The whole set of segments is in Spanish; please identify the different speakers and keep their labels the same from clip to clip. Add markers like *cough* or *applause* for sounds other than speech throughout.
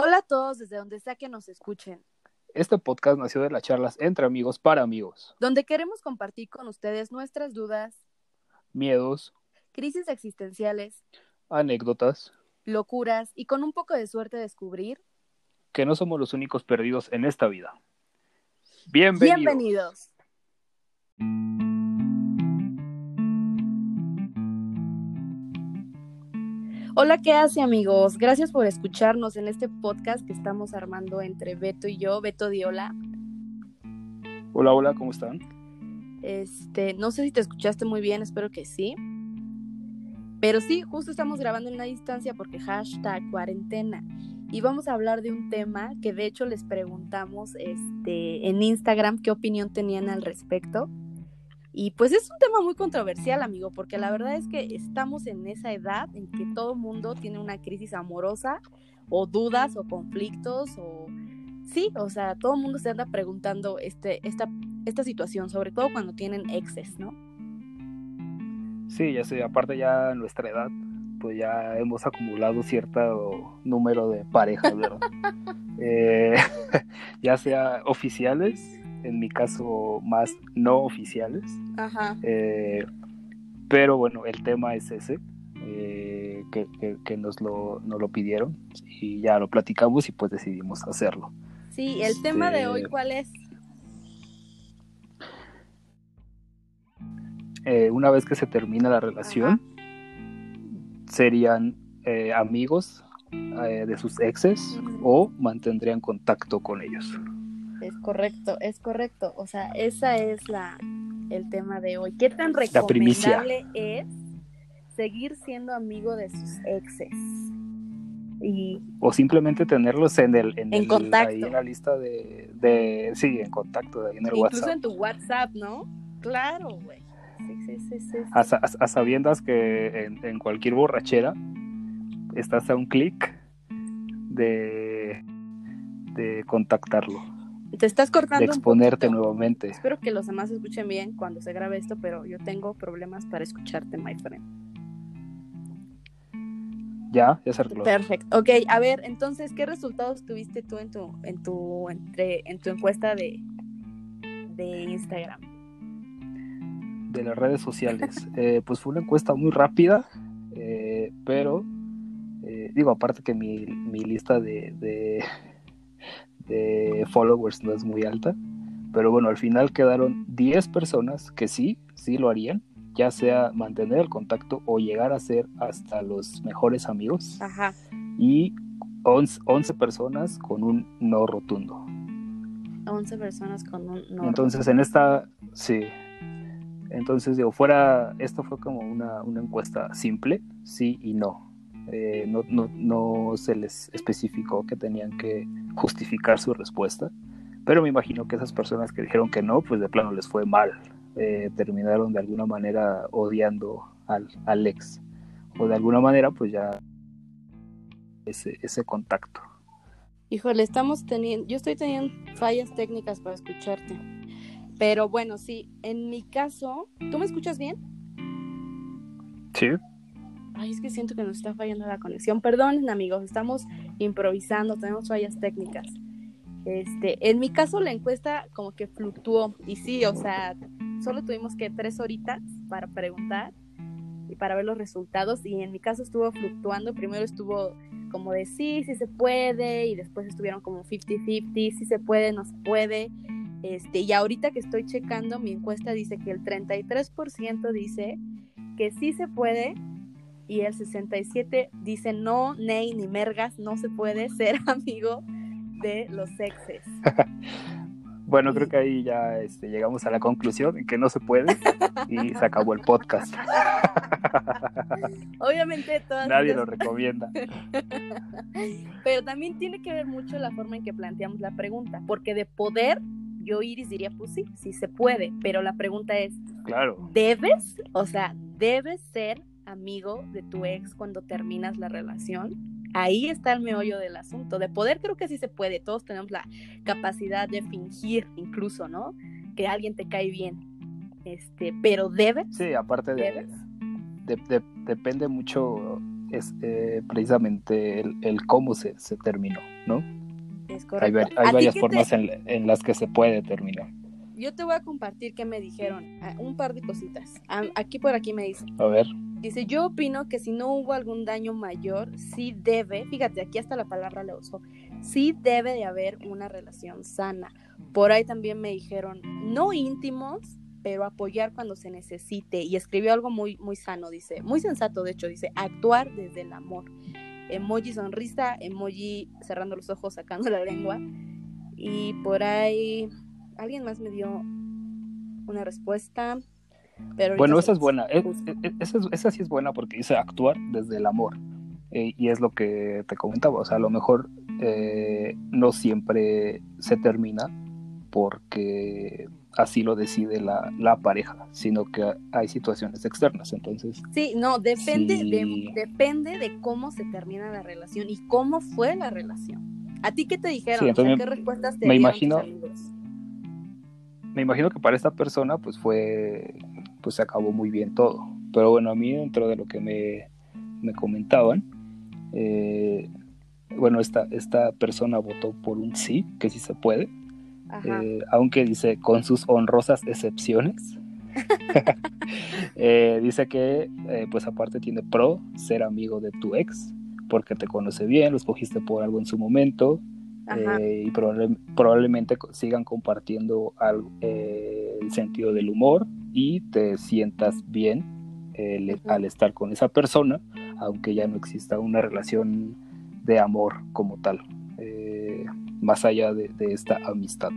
Speaker 1: Hola a todos desde donde sea que nos escuchen,
Speaker 2: Este podcast nació de las charlas entre amigos para amigos.
Speaker 1: donde queremos compartir con ustedes nuestras dudas,
Speaker 2: Miedos,
Speaker 1: crisis existenciales,
Speaker 2: anécdotas,
Speaker 1: locuras y con un poco de suerte descubrir.
Speaker 2: que no somos los únicos perdidos en esta vida. Bienvenidos.
Speaker 1: Bienvenidos. Hola, ¿qué hace amigos? Gracias por escucharnos en este podcast que estamos armando entre Beto y yo, Beto Diola.
Speaker 2: Hola, hola, ¿cómo están?
Speaker 1: Este, no sé si te escuchaste muy bien, espero que sí. Pero sí, justo estamos grabando en una distancia porque hashtag cuarentena. Y vamos a hablar de un tema que de hecho les preguntamos este, en Instagram qué opinión tenían al respecto. Y pues es un tema muy controversial, amigo, porque la verdad es que estamos en esa edad en que todo mundo tiene una crisis amorosa o dudas o conflictos o... Sí, o sea, todo el mundo se anda preguntando este, esta, esta situación, sobre todo cuando tienen exes, ¿no?
Speaker 2: Sí, ya sé, aparte ya en nuestra edad, pues ya hemos acumulado cierto número de parejas, ¿verdad? *laughs* Eh, *laughs* ya sea oficiales, en mi caso más no oficiales,
Speaker 1: Ajá.
Speaker 2: Eh, pero bueno, el tema es ese, eh, que, que- que nos, lo, nos lo pidieron y ya lo platicamos y pues decidimos hacerlo.
Speaker 1: Sí, el tema de hoy,
Speaker 2: Este-
Speaker 1: ¿cuál es?
Speaker 2: Eh, una vez que se termina la relación, serían amigos de sus exes o mantendrían contacto con ellos.
Speaker 1: Es correcto, es correcto. O sea, esa es la el tema de hoy. ¿Qué tan recomendable es seguir siendo amigo de sus exes? Y
Speaker 2: O simplemente tenerlos en el, en
Speaker 1: En
Speaker 2: el-
Speaker 1: contacto.
Speaker 2: ahí en la lista de, de sí, en contacto, ahí en el
Speaker 1: incluso
Speaker 2: WhatsApp.
Speaker 1: en tu WhatsApp, ¿no? Claro, güey. Sí, sí, sí, sí. sí.
Speaker 2: A, sa- a sabiendas que en, en cualquier borrachera estás a un clic de, de contactarlo,
Speaker 1: Te estás cortando
Speaker 2: de exponerte nuevamente.
Speaker 1: Espero que los demás escuchen bien cuando se grabe esto, pero yo tengo problemas para escucharte, my friend.
Speaker 2: Ya, ya se arregló.
Speaker 1: Perfecto. Ok, a ver, entonces, ¿qué resultados tuviste tú en tu, en tu, entre, en tu encuesta de, de Instagram?
Speaker 2: de las redes sociales. *laughs* Eh, pues fue una encuesta muy rápida, eh, pero eh, digo, aparte que mi, mi lista de, de, de followers no es muy alta, pero bueno, al final quedaron 10 personas que sí, sí lo harían, ya sea mantener el contacto o llegar a ser hasta los mejores amigos,
Speaker 1: Ajá.
Speaker 2: y 11, 11 personas con un no rotundo.
Speaker 1: 11 personas con un no.
Speaker 2: Entonces en esta, sí. Entonces digo, fuera, esto fue como una, una encuesta simple, sí y no. Eh, no, no. no se les especificó que tenían que justificar su respuesta, pero me imagino que esas personas que dijeron que no, pues de plano les fue mal. Eh, terminaron de alguna manera odiando al, al ex. O de alguna manera, pues ya ese, ese contacto.
Speaker 1: Híjole, estamos teniendo, yo estoy teniendo fallas técnicas para escucharte. Pero bueno, sí, en mi caso, ¿tú me escuchas bien?
Speaker 2: Sí.
Speaker 1: Ay, es que siento que nos está fallando la conexión. Perdonen, amigos, estamos improvisando, tenemos fallas técnicas. Este, en mi caso la encuesta como que fluctuó y sí, o sea, solo tuvimos que tres horitas para preguntar y para ver los resultados y en mi caso estuvo fluctuando. Primero estuvo como de sí, sí se puede y después estuvieron como 50-50, sí se puede, no se puede. Este, y ahorita que estoy checando mi encuesta dice que el 33% dice que sí se puede y el 67 dice no, ney ni mergas, no se puede ser *laughs* amigo de los exes. *laughs*
Speaker 2: Bueno, creo que ahí ya este, llegamos a la conclusión en que no se puede y se acabó el podcast. *laughs*
Speaker 1: Obviamente todas
Speaker 2: Nadie lo recomienda.
Speaker 1: Pero también tiene que ver mucho la forma en que planteamos la pregunta, porque de poder yo Iris diría pues sí, sí se puede, pero la pregunta es
Speaker 2: Claro.
Speaker 1: ¿debes? O sea, ¿debes ser amigo de tu ex cuando terminas la relación? Ahí está el meollo del asunto. De poder creo que sí se puede. Todos tenemos la capacidad de fingir incluso, ¿no? Que alguien te cae bien. Este, pero debes,
Speaker 2: Sí, aparte de,
Speaker 1: ¿Debes?
Speaker 2: de- de- depende mucho es eh, precisamente el, cómo se, terminó, ¿no?
Speaker 1: Es correcto.
Speaker 2: Hay, varias formas en, las que se puede terminar.
Speaker 1: Yo te voy a compartir qué me dijeron, ah, un par de cositas. Aquí por aquí me dice.
Speaker 2: A ver.
Speaker 1: Dice, yo opino que si no hubo algún daño mayor, sí debe, fíjate, aquí hasta la palabra le uso, sí debe de haber una relación sana. Por ahí también me dijeron, no íntimos, pero apoyar cuando se necesite. Y escribió algo muy, muy sano, dice, muy sensato, de hecho, dice, actuar desde el amor. Emoji sonrisa, emoji cerrando los ojos, sacando la lengua. Y por ahí, alguien más me dio una respuesta. Pero
Speaker 2: bueno, esa es buena. Esa, sí es buena porque dice actuar desde el amor. Eh, y es lo que te comentaba. O sea, a lo mejor eh, no siempre se termina porque así lo decide la, la, pareja, sino que hay situaciones externas. Entonces.
Speaker 1: Sí, no, depende, de, depende de cómo se termina la relación y cómo fue la relación. ¿A ti qué te dijeron? ¿Qué respuestas te
Speaker 2: me imagino, Me imagino que para esta persona, pues fue, pues se acabó muy bien todo. Pero bueno, a mí dentro de lo que me, me comentaban, eh, bueno, esta, esta persona votó por un sí, que sí se puede eh, aunque dice con sus honrosas excepciones. *laughs* Eh, dice que, pues aparte tiene pro ser amigo de tu ex, porque te conoce bien, lo escogiste por algo en su momento, y probablemente sigan compartiendo el sentido del humor y te sientas bien al estar con esa persona, aunque ya no exista una relación de amor como tal más allá de, esta amistad.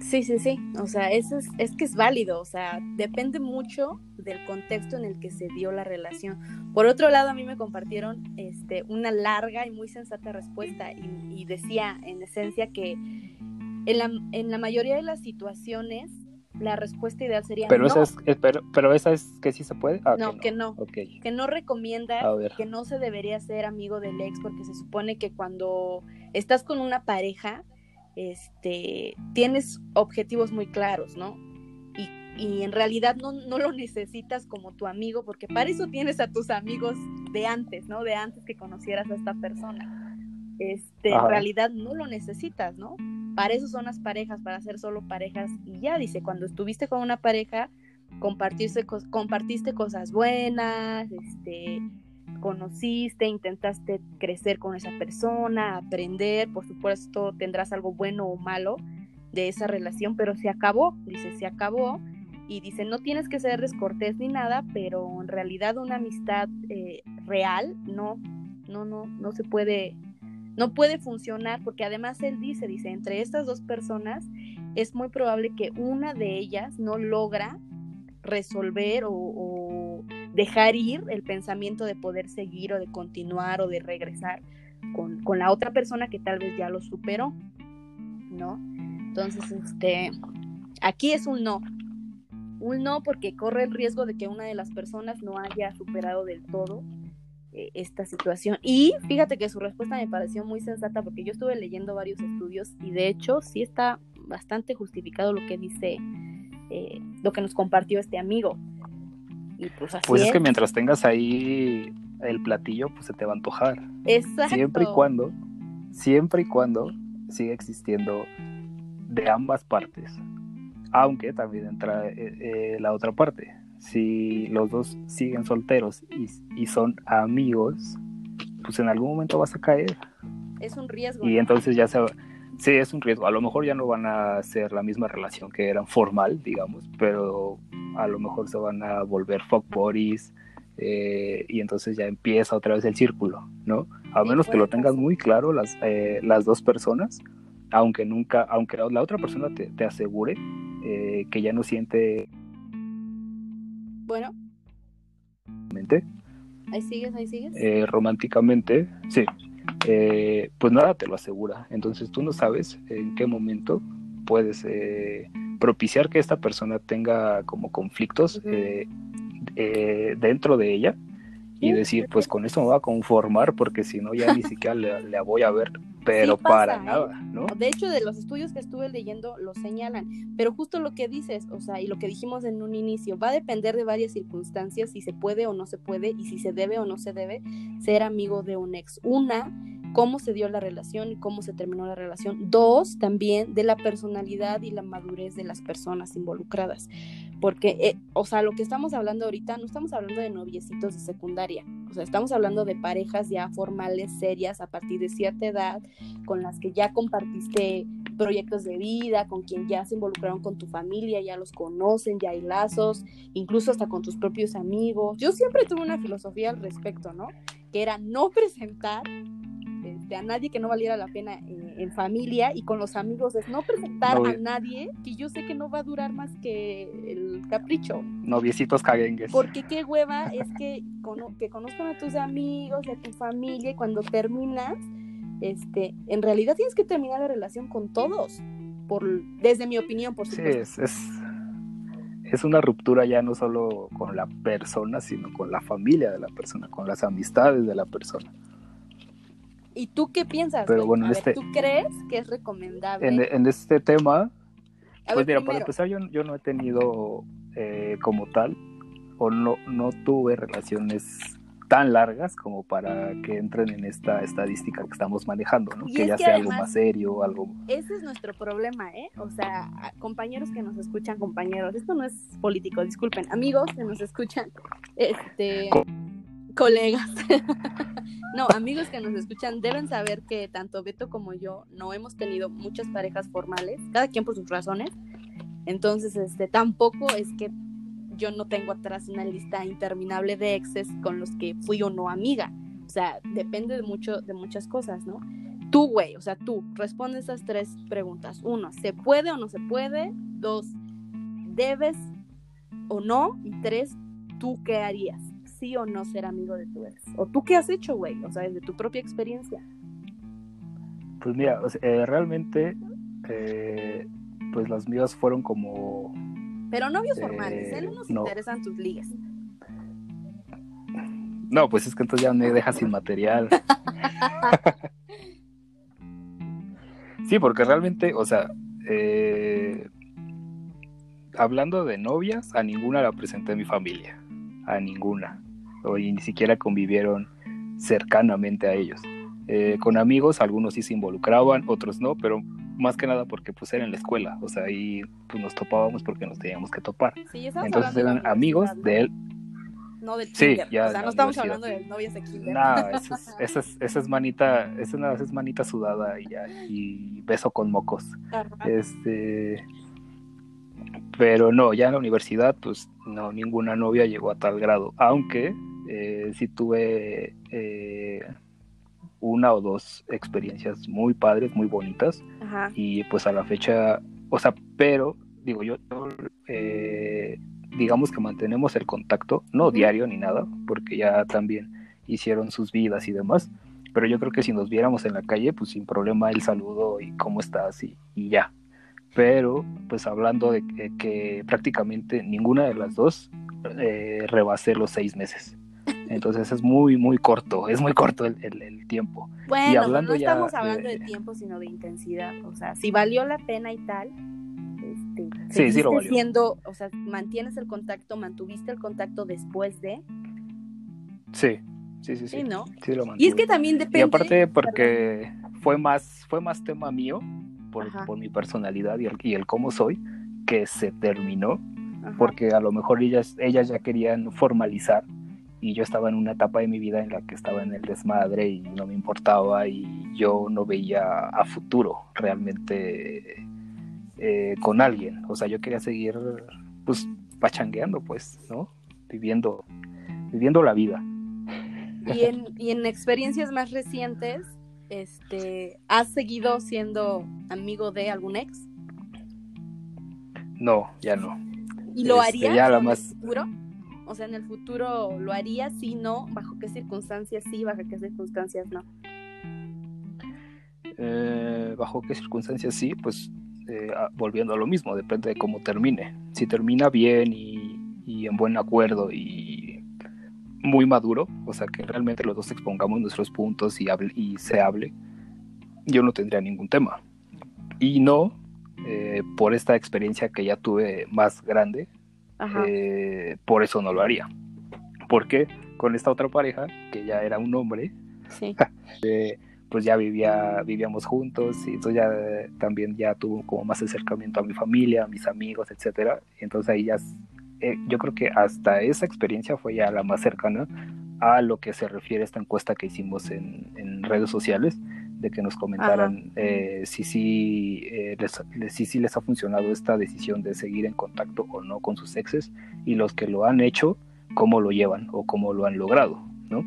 Speaker 1: Sí, sí, sí. O sea, eso es, es que es válido. O sea, depende mucho del contexto en el que se dio la relación. Por otro lado, a mí me compartieron este, una larga y muy sensata respuesta y, decía en esencia que en la, en la, mayoría de las situaciones la respuesta ideal sería
Speaker 2: pero esa es, pero, esa es que sí se puede.
Speaker 1: Ah, no, que no. que no, recomienda que no se debería ser amigo del ex porque se supone que cuando estás con una pareja este tienes objetivos muy claros no y, y en realidad no, no lo necesitas como tu amigo porque para eso tienes a tus amigos de antes no de antes que conocieras a esta persona este, en realidad no lo necesitas, ¿no? Para eso son las parejas, para ser solo parejas. Y ya dice, cuando estuviste con una pareja, compartiste, compartiste cosas buenas, este, conociste, intentaste crecer con esa persona, aprender, por supuesto tendrás algo bueno o malo de esa relación, pero se acabó, dice, se acabó. Y dice, no tienes que ser descortés ni nada, pero en realidad una amistad eh, real no, no, no, no se puede no puede funcionar porque además él dice, dice, entre estas dos personas es muy probable que una de ellas no logra resolver o, dejar ir el pensamiento de poder seguir o de continuar o de regresar con, con, la otra persona que tal vez ya lo superó, ¿no? Entonces, este, aquí es un no. Un no porque corre el riesgo de que una de las personas no haya superado del todo esta situación. Y fíjate que su respuesta me pareció muy sensata porque yo estuve leyendo varios estudios y de hecho sí está bastante justificado lo que dice, eh, lo que nos compartió este amigo. Y pues así
Speaker 2: Pues es, que mientras tengas ahí el platillo, pues se te va a antojar.
Speaker 1: Exacto.
Speaker 2: Siempre y cuando, siempre y cuando siga existiendo de ambas partes. Aunque también entra eh, la otra parte si los dos siguen solteros y, son amigos, pues en algún momento vas a caer.
Speaker 1: Es un riesgo.
Speaker 2: Y entonces ya se sí, es un riesgo. A lo mejor ya no van a ser la misma relación que eran formal, digamos, pero a lo mejor se van a volver fuck buddies eh, y entonces ya empieza otra vez el círculo, ¿no? A menos que lo tengas muy claro las, eh, las dos personas, aunque nunca, aunque la otra persona te, asegure eh, que ya no siente
Speaker 1: bueno. Ahí sigues, ahí sigues.
Speaker 2: Eh, románticamente, sí. Eh, pues nada te lo asegura. Entonces tú no sabes en qué momento puedes eh, propiciar que esta persona tenga como conflictos dentro de ella y decir, pues con esto me voy a conformar porque si no ya ni siquiera le, voy a ver, pero para ¿eh? nada, ¿no?
Speaker 1: De hecho, de los estudios que estuve leyendo lo señalan, pero justo lo que dices, o sea, y lo que dijimos en un inicio, va a depender de varias circunstancias si se puede o no se puede y si se debe o no se debe ser amigo de un ex. Una, cómo se dio la relación y cómo se terminó la relación. Dos, también de la personalidad y la madurez de las personas involucradas. Porque, eh, o sea, lo que estamos hablando ahorita, no estamos hablando de noviecitos de secundaria, o sea, estamos hablando de parejas ya formales, serias, a partir de cierta edad, con las que ya compartiste proyectos de vida, con quien ya se involucraron con tu familia, ya los conocen, ya hay lazos, incluso hasta con tus propios amigos. Yo siempre tuve una filosofía al respecto, ¿no? Que era no presentar a nadie que no valiera la pena en, familia y con los amigos es no presentar a nadie que yo sé que no va a durar más que el capricho.
Speaker 2: Noviecitos caguengues.
Speaker 1: Porque qué hueva es que, que conozcan a tus amigos, a tu familia y cuando terminas, este, en realidad tienes que terminar la relación con todos, por, desde mi opinión, por supuesto.
Speaker 2: Sí, es, es una ruptura ya no solo con la persona, sino con la familia de la persona, con las amistades de la persona.
Speaker 1: ¿Y tú qué piensas?
Speaker 2: Pero bueno, este...
Speaker 1: ¿Tú crees que es recomendable?
Speaker 2: En, este tema, pues mira, para empezar, yo, yo, no he tenido eh, como tal, o no, no tuve relaciones tan largas como para que entren en esta estadística que estamos manejando, ¿no? Que ya sea algo más serio, algo...
Speaker 1: Ese es nuestro problema, ¿eh? O sea, compañeros que nos escuchan, compañeros, esto no es político, disculpen, amigos que nos escuchan, este colegas. *laughs* no, amigos que nos escuchan deben saber que tanto Beto como yo no hemos tenido muchas parejas formales, cada quien por sus razones. Entonces, este, tampoco es que yo no tengo atrás una lista interminable de exes con los que fui o no amiga. O sea, depende de mucho, de muchas cosas, ¿no? Tú, güey, o sea, tú, responde esas tres preguntas. Uno, ¿se puede o no se puede? Dos, ¿debes o no? Y tres, ¿tú qué harías? Sí o no ser amigo de tu ex? ¿O tú qué has hecho, güey? O sea, desde tu propia experiencia.
Speaker 2: Pues mira, eh, realmente, eh, pues las mías fueron como...
Speaker 1: Pero novios eh, formales, ¿eh? No nos interesan tus ligas.
Speaker 2: No, pues es que entonces ya me dejas sin material. *laughs* sí, porque realmente, o sea, hablando de novias, a ninguna la presenté a mi familia. A ninguna o ni siquiera convivieron cercanamente a ellos. Eh, con amigos, algunos sí se involucraban, otros no, pero más que nada porque pues era en la escuela, o sea, ahí pues nos topábamos porque nos teníamos que topar. Entonces eran amigos de él.
Speaker 1: No del sí, ya, o sea, no estamos hablando de novias de kinder.
Speaker 2: No, *laughs* esa es, esa es, manita, esa es, manita sudada y ya, y beso con mocos. Este pero no, ya en la universidad, pues no, ninguna novia llegó a tal grado, aunque eh, sí tuve eh, una o dos experiencias muy padres, muy bonitas. Y pues a la fecha, o sea, pero digo yo, eh, digamos que mantenemos el contacto, no diario ni nada, porque ya también hicieron sus vidas y demás. Pero yo creo que si nos viéramos en la calle, pues sin problema el saludo y cómo estás y, y ya. Pero pues hablando de que, prácticamente ninguna de las dos eh, rebasé los seis meses. Entonces es muy, muy corto, es muy corto el, el, tiempo.
Speaker 1: Bueno, y hablando no estamos hablando de... tiempo, sino de intensidad. O sea, si valió la pena y tal, este,
Speaker 2: sí, sí lo valió.
Speaker 1: Siendo, o sea, mantienes el contacto, mantuviste el contacto después de.
Speaker 2: Sí, sí, sí, sí.
Speaker 1: ¿no?
Speaker 2: sí lo
Speaker 1: y es que también depende.
Speaker 2: Y aparte porque fue más, fue más tema mío por, por mi personalidad y el, y el cómo soy que se terminó. Porque a lo mejor ellas, ellas ya querían formalizar y yo estaba en una etapa de mi vida en la que estaba en el desmadre y no me importaba y yo no veía a futuro realmente eh, con alguien. O sea, yo quería seguir pues pachangueando, pues, ¿no? Viviendo, viviendo la vida.
Speaker 1: Y en, y en experiencias más recientes, este, ¿has seguido siendo amigo de algún ex?
Speaker 2: No, ya no.
Speaker 1: ¿Y lo este, harías en el futuro? O sea, en el futuro lo haría, sí, no, bajo qué circunstancias sí, bajo qué circunstancias no.
Speaker 2: Eh, bajo qué circunstancias sí, pues eh, volviendo a lo mismo, depende de cómo termine. Si termina bien y, en buen acuerdo y muy maduro, o sea, que realmente los dos expongamos nuestros puntos y, hable, y se hable, yo no tendría ningún tema. Y no, eh, por esta experiencia que ya tuve más grande, eh, por eso no lo haría. Porque con esta otra pareja, que ya era un hombre, *laughs* eh, pues ya vivía, vivíamos juntos y entonces ya también ya tuvo como más acercamiento a mi familia, a mis amigos, etcétera. Entonces ahí ya eh, yo creo que hasta esa experiencia fue ya la más cercana a lo que se refiere esta encuesta que hicimos en, redes sociales, de que nos comentaran eh, si, sí, eh, les, si, si les ha funcionado esta decisión de seguir en contacto o no con sus exes, y los que lo han hecho, cómo lo llevan o cómo lo han logrado, ¿no?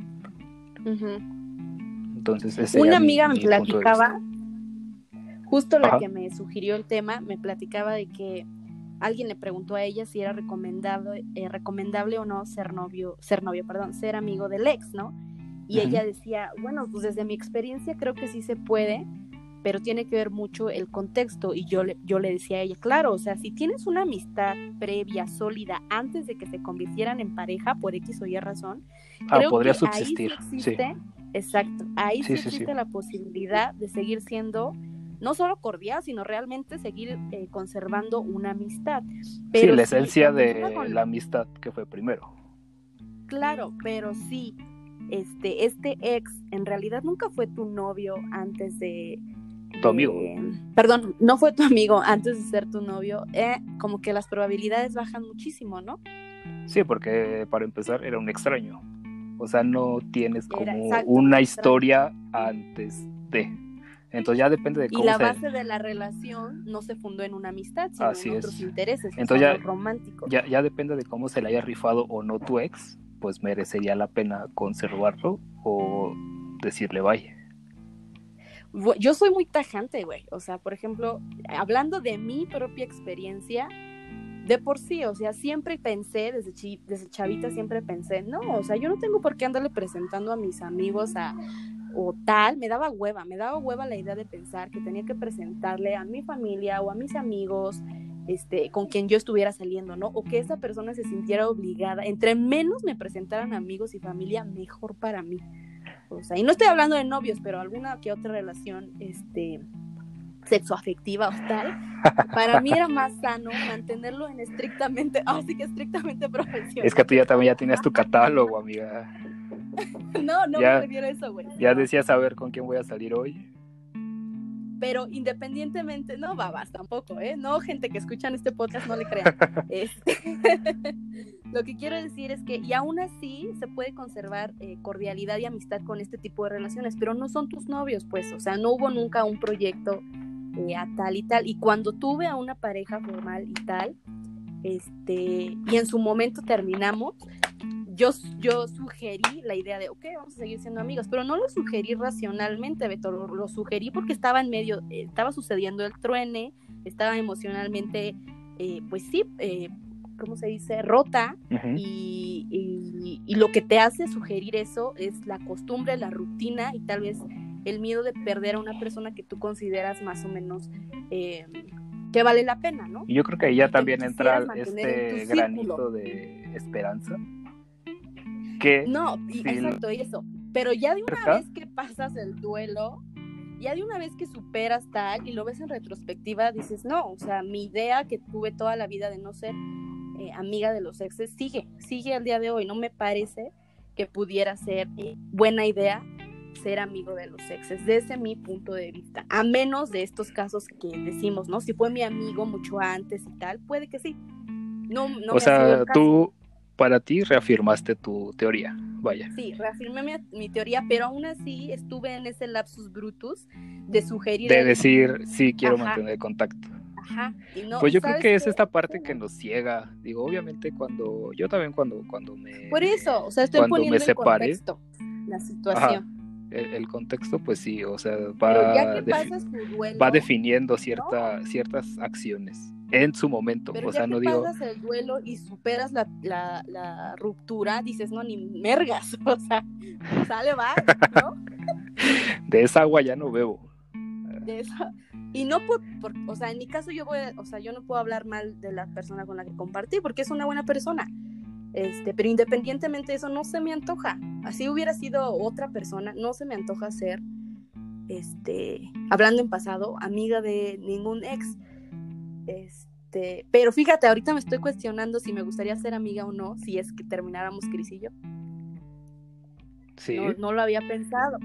Speaker 2: Entonces,
Speaker 1: Una amiga me platicaba, justo la que me sugirió el tema, me platicaba de que alguien le preguntó a ella si era recomendable, eh, recomendable o no ser novio, ser novio, perdón, ser amigo del ex, ¿no? Y ella decía, bueno, pues desde mi experiencia creo que sí se puede, pero tiene que ver mucho el contexto. Y yo le, yo le decía a ella, claro, o sea, si tienes una amistad previa, sólida, antes de que se convirtieran en pareja, por X o Y razón,
Speaker 2: ah, podría subsistir.
Speaker 1: Exacto, ahí sí, existe la posibilidad de seguir siendo no solo cordial, sino realmente seguir eh, conservando una amistad.
Speaker 2: Pero sí, la esencia de la amistad que fue primero.
Speaker 1: Claro, pero sí, este, este ex en realidad nunca fue tu novio antes de...
Speaker 2: Tu amigo.
Speaker 1: perdón, no fue tu amigo antes de ser tu novio. Eh, como que las probabilidades bajan muchísimo, ¿no?
Speaker 2: Sí, porque para empezar era un extraño. O sea, no tienes como una historia antes de. Entonces ya depende de cómo
Speaker 1: Y la base de la relación no se fundó en una amistad, sino en otros intereses, Entonces ya, románticos.
Speaker 2: Ya, ya depende de cómo se le haya rifado o no tu ex, pues merecería la pena conservarlo o decirle vaya.
Speaker 1: Yo soy muy tajante, güey. O sea, por ejemplo, hablando de mi propia experiencia, de por sí, o sea, siempre pensé, desde, desde chavita siempre pensé, no, o sea, yo no tengo por qué andarle presentando a mis amigos a, o tal, me daba hueva, me daba hueva la idea de pensar que tenía que presentarle a mi familia o a mis amigos, este, con quien yo estuviera saliendo, ¿no? O que esa persona se sintiera obligada, entre menos me presentaran amigos y familia, mejor para mí. O sea, y no estoy hablando de novios, pero alguna que otra relación, este, sexoafectiva o tal, para mí era más sano mantenerlo en estrictamente, así que estrictamente *laughs* profesional.
Speaker 2: Es que tú ya también ya tienes tu catálogo, amiga. *laughs*
Speaker 1: no, no me refiero a eso, güey.
Speaker 2: Ya decías saber con quién voy a salir hoy.
Speaker 1: Pero independientemente, no babas tampoco, ¿eh? No, gente que escuchan este podcast, no le crean. *laughs* Este, *laughs* lo que quiero decir es que, y aún así, se puede conservar eh, cordialidad y amistad con este tipo de relaciones, pero no son tus novios, pues, o sea, no hubo nunca un proyecto eh, a tal y tal. Y cuando tuve a una pareja formal y tal, este, y en su momento terminamos, yo, yo sugerí la idea de, ok, vamos a seguir siendo amigos, pero no lo sugerí racionalmente, Beto, lo, sugerí porque estaba en medio, eh, estaba sucediendo el truene, estaba emocionalmente, eh, pues sí, eh, ¿cómo se dice? Rota, y, y, lo que te hace sugerir eso es la costumbre, la rutina y tal vez el miedo de perder a una persona que tú consideras más o menos que vale la pena, ¿no?
Speaker 2: Y yo creo que ahí ya también entra este granito de esperanza
Speaker 1: no, exacto, eso. Pero ya de una vez que pasas el duelo, ya de una vez que superas tal y lo ves en retrospectiva, dices, no, o sea, mi idea que tuve toda la vida de no ser eh, amiga de los exes sigue, sigue al día de hoy. No me parece que pudiera ser eh, buena idea ser amigo de los exes, desde mi punto de vista. A menos de estos casos que decimos, ¿no? Si fue mi amigo mucho antes y tal, puede que sí. No, no
Speaker 2: o sea, tú, para ti reafirmaste tu teoría, vaya.
Speaker 1: Sí, reafirmé mi, teoría, pero aún así estuve en ese lapsus brutus de sugerir...
Speaker 2: De decir, sí, quiero mantener contacto. Ajá. pues yo creo que es esta parte que nos ciega. Digo, obviamente cuando, yo también cuando, cuando me...
Speaker 1: Por eso, o sea, estoy poniendo en contexto la situación.
Speaker 2: El, contexto, pues sí, o sea, va, va definiendo cierta, ciertas acciones en su momento.
Speaker 1: Pero
Speaker 2: o sea,
Speaker 1: ya
Speaker 2: no
Speaker 1: que
Speaker 2: digo.
Speaker 1: pasas el duelo y superas la, la, la, ruptura, dices, no, ni mergas. *laughs* O sea, sale, va, ¿no? *laughs*
Speaker 2: De esa agua ya no bebo.
Speaker 1: De esa. Y no por, o sea, en mi caso yo voy, o sea, yo no puedo hablar mal de la persona con la que compartí, porque es una buena persona. Este, pero independientemente de eso, no se me antoja. Así hubiera sido otra persona, no se me antoja ser, este, hablando en pasado, amiga de ningún ex. Este, pero fíjate, ahorita me estoy cuestionando si me gustaría ser amiga o no, si es que termináramos Cris y yo.
Speaker 2: Sí.
Speaker 1: No, no, lo había pensado.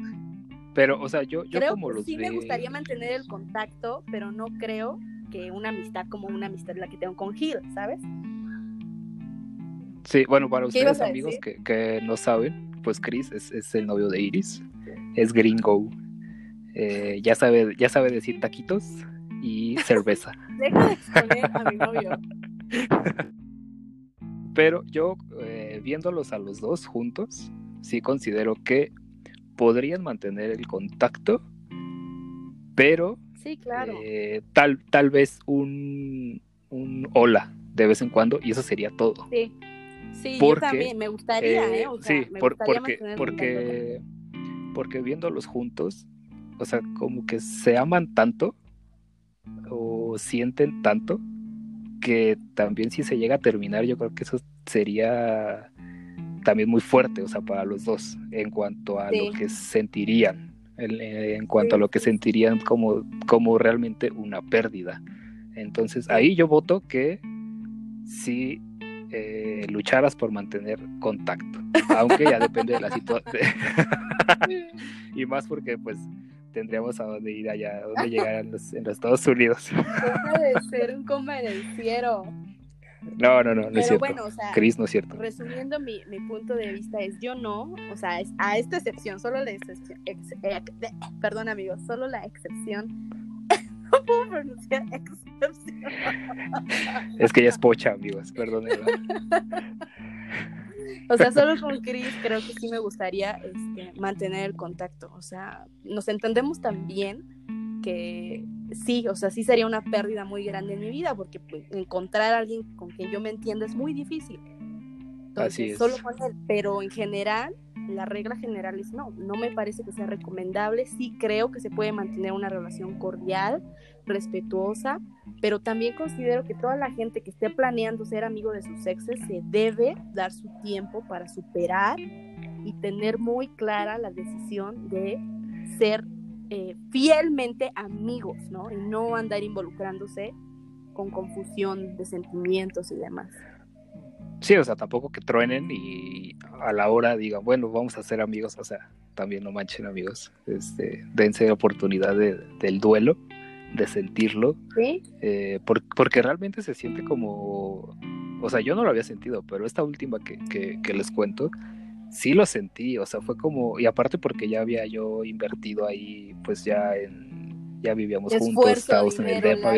Speaker 2: Pero, o sea, yo, yo
Speaker 1: creo
Speaker 2: como
Speaker 1: que
Speaker 2: los
Speaker 1: sí
Speaker 2: de...
Speaker 1: me gustaría mantener el contacto, pero no creo que una amistad como una amistad la que tengo con Gil, ¿sabes?
Speaker 2: Sí, bueno, para
Speaker 1: ¿Qué
Speaker 2: ustedes amigos que, que no saben, pues Chris es, es el novio de Iris, es gringo, eh, ya sabe, ya sabe decir taquitos y cerveza. *laughs*
Speaker 1: Deja de exponer a mi novio.
Speaker 2: Pero yo, eh, viéndolos a los dos juntos, sí considero que podrían mantener el contacto, pero
Speaker 1: Sí, claro.
Speaker 2: eh, tal, tal vez un, un hola de vez en cuando, y eso sería todo.
Speaker 1: Sí. Sí,
Speaker 2: Porque,
Speaker 1: yo también me gustaría,
Speaker 2: Eh,
Speaker 1: ¿eh? O sea,
Speaker 2: sí,
Speaker 1: me
Speaker 2: por-
Speaker 1: gustaría
Speaker 2: porque, porque, porque viéndolos juntos, o sea, como que se aman tanto o sienten tanto que también si se llega a terminar, yo creo que eso sería también muy fuerte, o sea, para los dos, en cuanto a
Speaker 1: Sí.
Speaker 2: lo que sentirían, en, en cuanto a lo que sentirían como, como realmente una pérdida. Entonces, ahí yo voto que sí eh, lucharas por mantener contacto, aunque ya depende de la situación. *laughs* *laughs* y más porque pues tendríamos a dónde ir allá, a dónde llegar en *laughs* los, en los Estados Unidos.
Speaker 1: Deja de ser un convenenciero.
Speaker 2: No, no, no, no
Speaker 1: Pero
Speaker 2: es cierto.
Speaker 1: bueno, o sea,
Speaker 2: Chris, no es cierto.
Speaker 1: resumiendo mi, mi punto de vista es yo no, o sea, es, a esta excepción, solo la excepción, ex- eh, perdón amigos, solo la excepción. *laughs* No puedo pronunciar excepción.
Speaker 2: Es que ella es pocha, amigos, perdónenla. *laughs*
Speaker 1: O sea, solo con Chris creo que sí me gustaría este, mantener el contacto. O sea, nos entendemos tan bien que sí, o sea, sí sería una pérdida muy grande en mi vida porque pues, encontrar a alguien con quien yo me entienda es muy difícil. Entonces,
Speaker 2: Así es.
Speaker 1: solo con él. Pero en general, la regla general es no, no me parece que sea recomendable. Sí creo que se puede mantener una relación cordial, respetuosa, pero también considero que toda la gente que esté planeando ser amigo de sus exes se debe dar su tiempo para superar y tener muy clara la decisión de ser eh, fielmente amigos, ¿no? Y no andar involucrándose con confusión de sentimientos y demás.
Speaker 2: Sí, o sea, tampoco que truenen y a la hora digan, bueno, vamos a ser amigos, o sea, también no manchen amigos, este, dense oportunidad de- del duelo, de sentirlo,
Speaker 1: ¿Sí?
Speaker 2: eh, por- porque realmente se siente como, o sea, yo no lo había sentido, pero esta última que, que- que les cuento, sí lo sentí, o sea, fue como, y aparte porque ya había yo invertido ahí, pues ya en, ya vivíamos juntos, estábamos en el depa,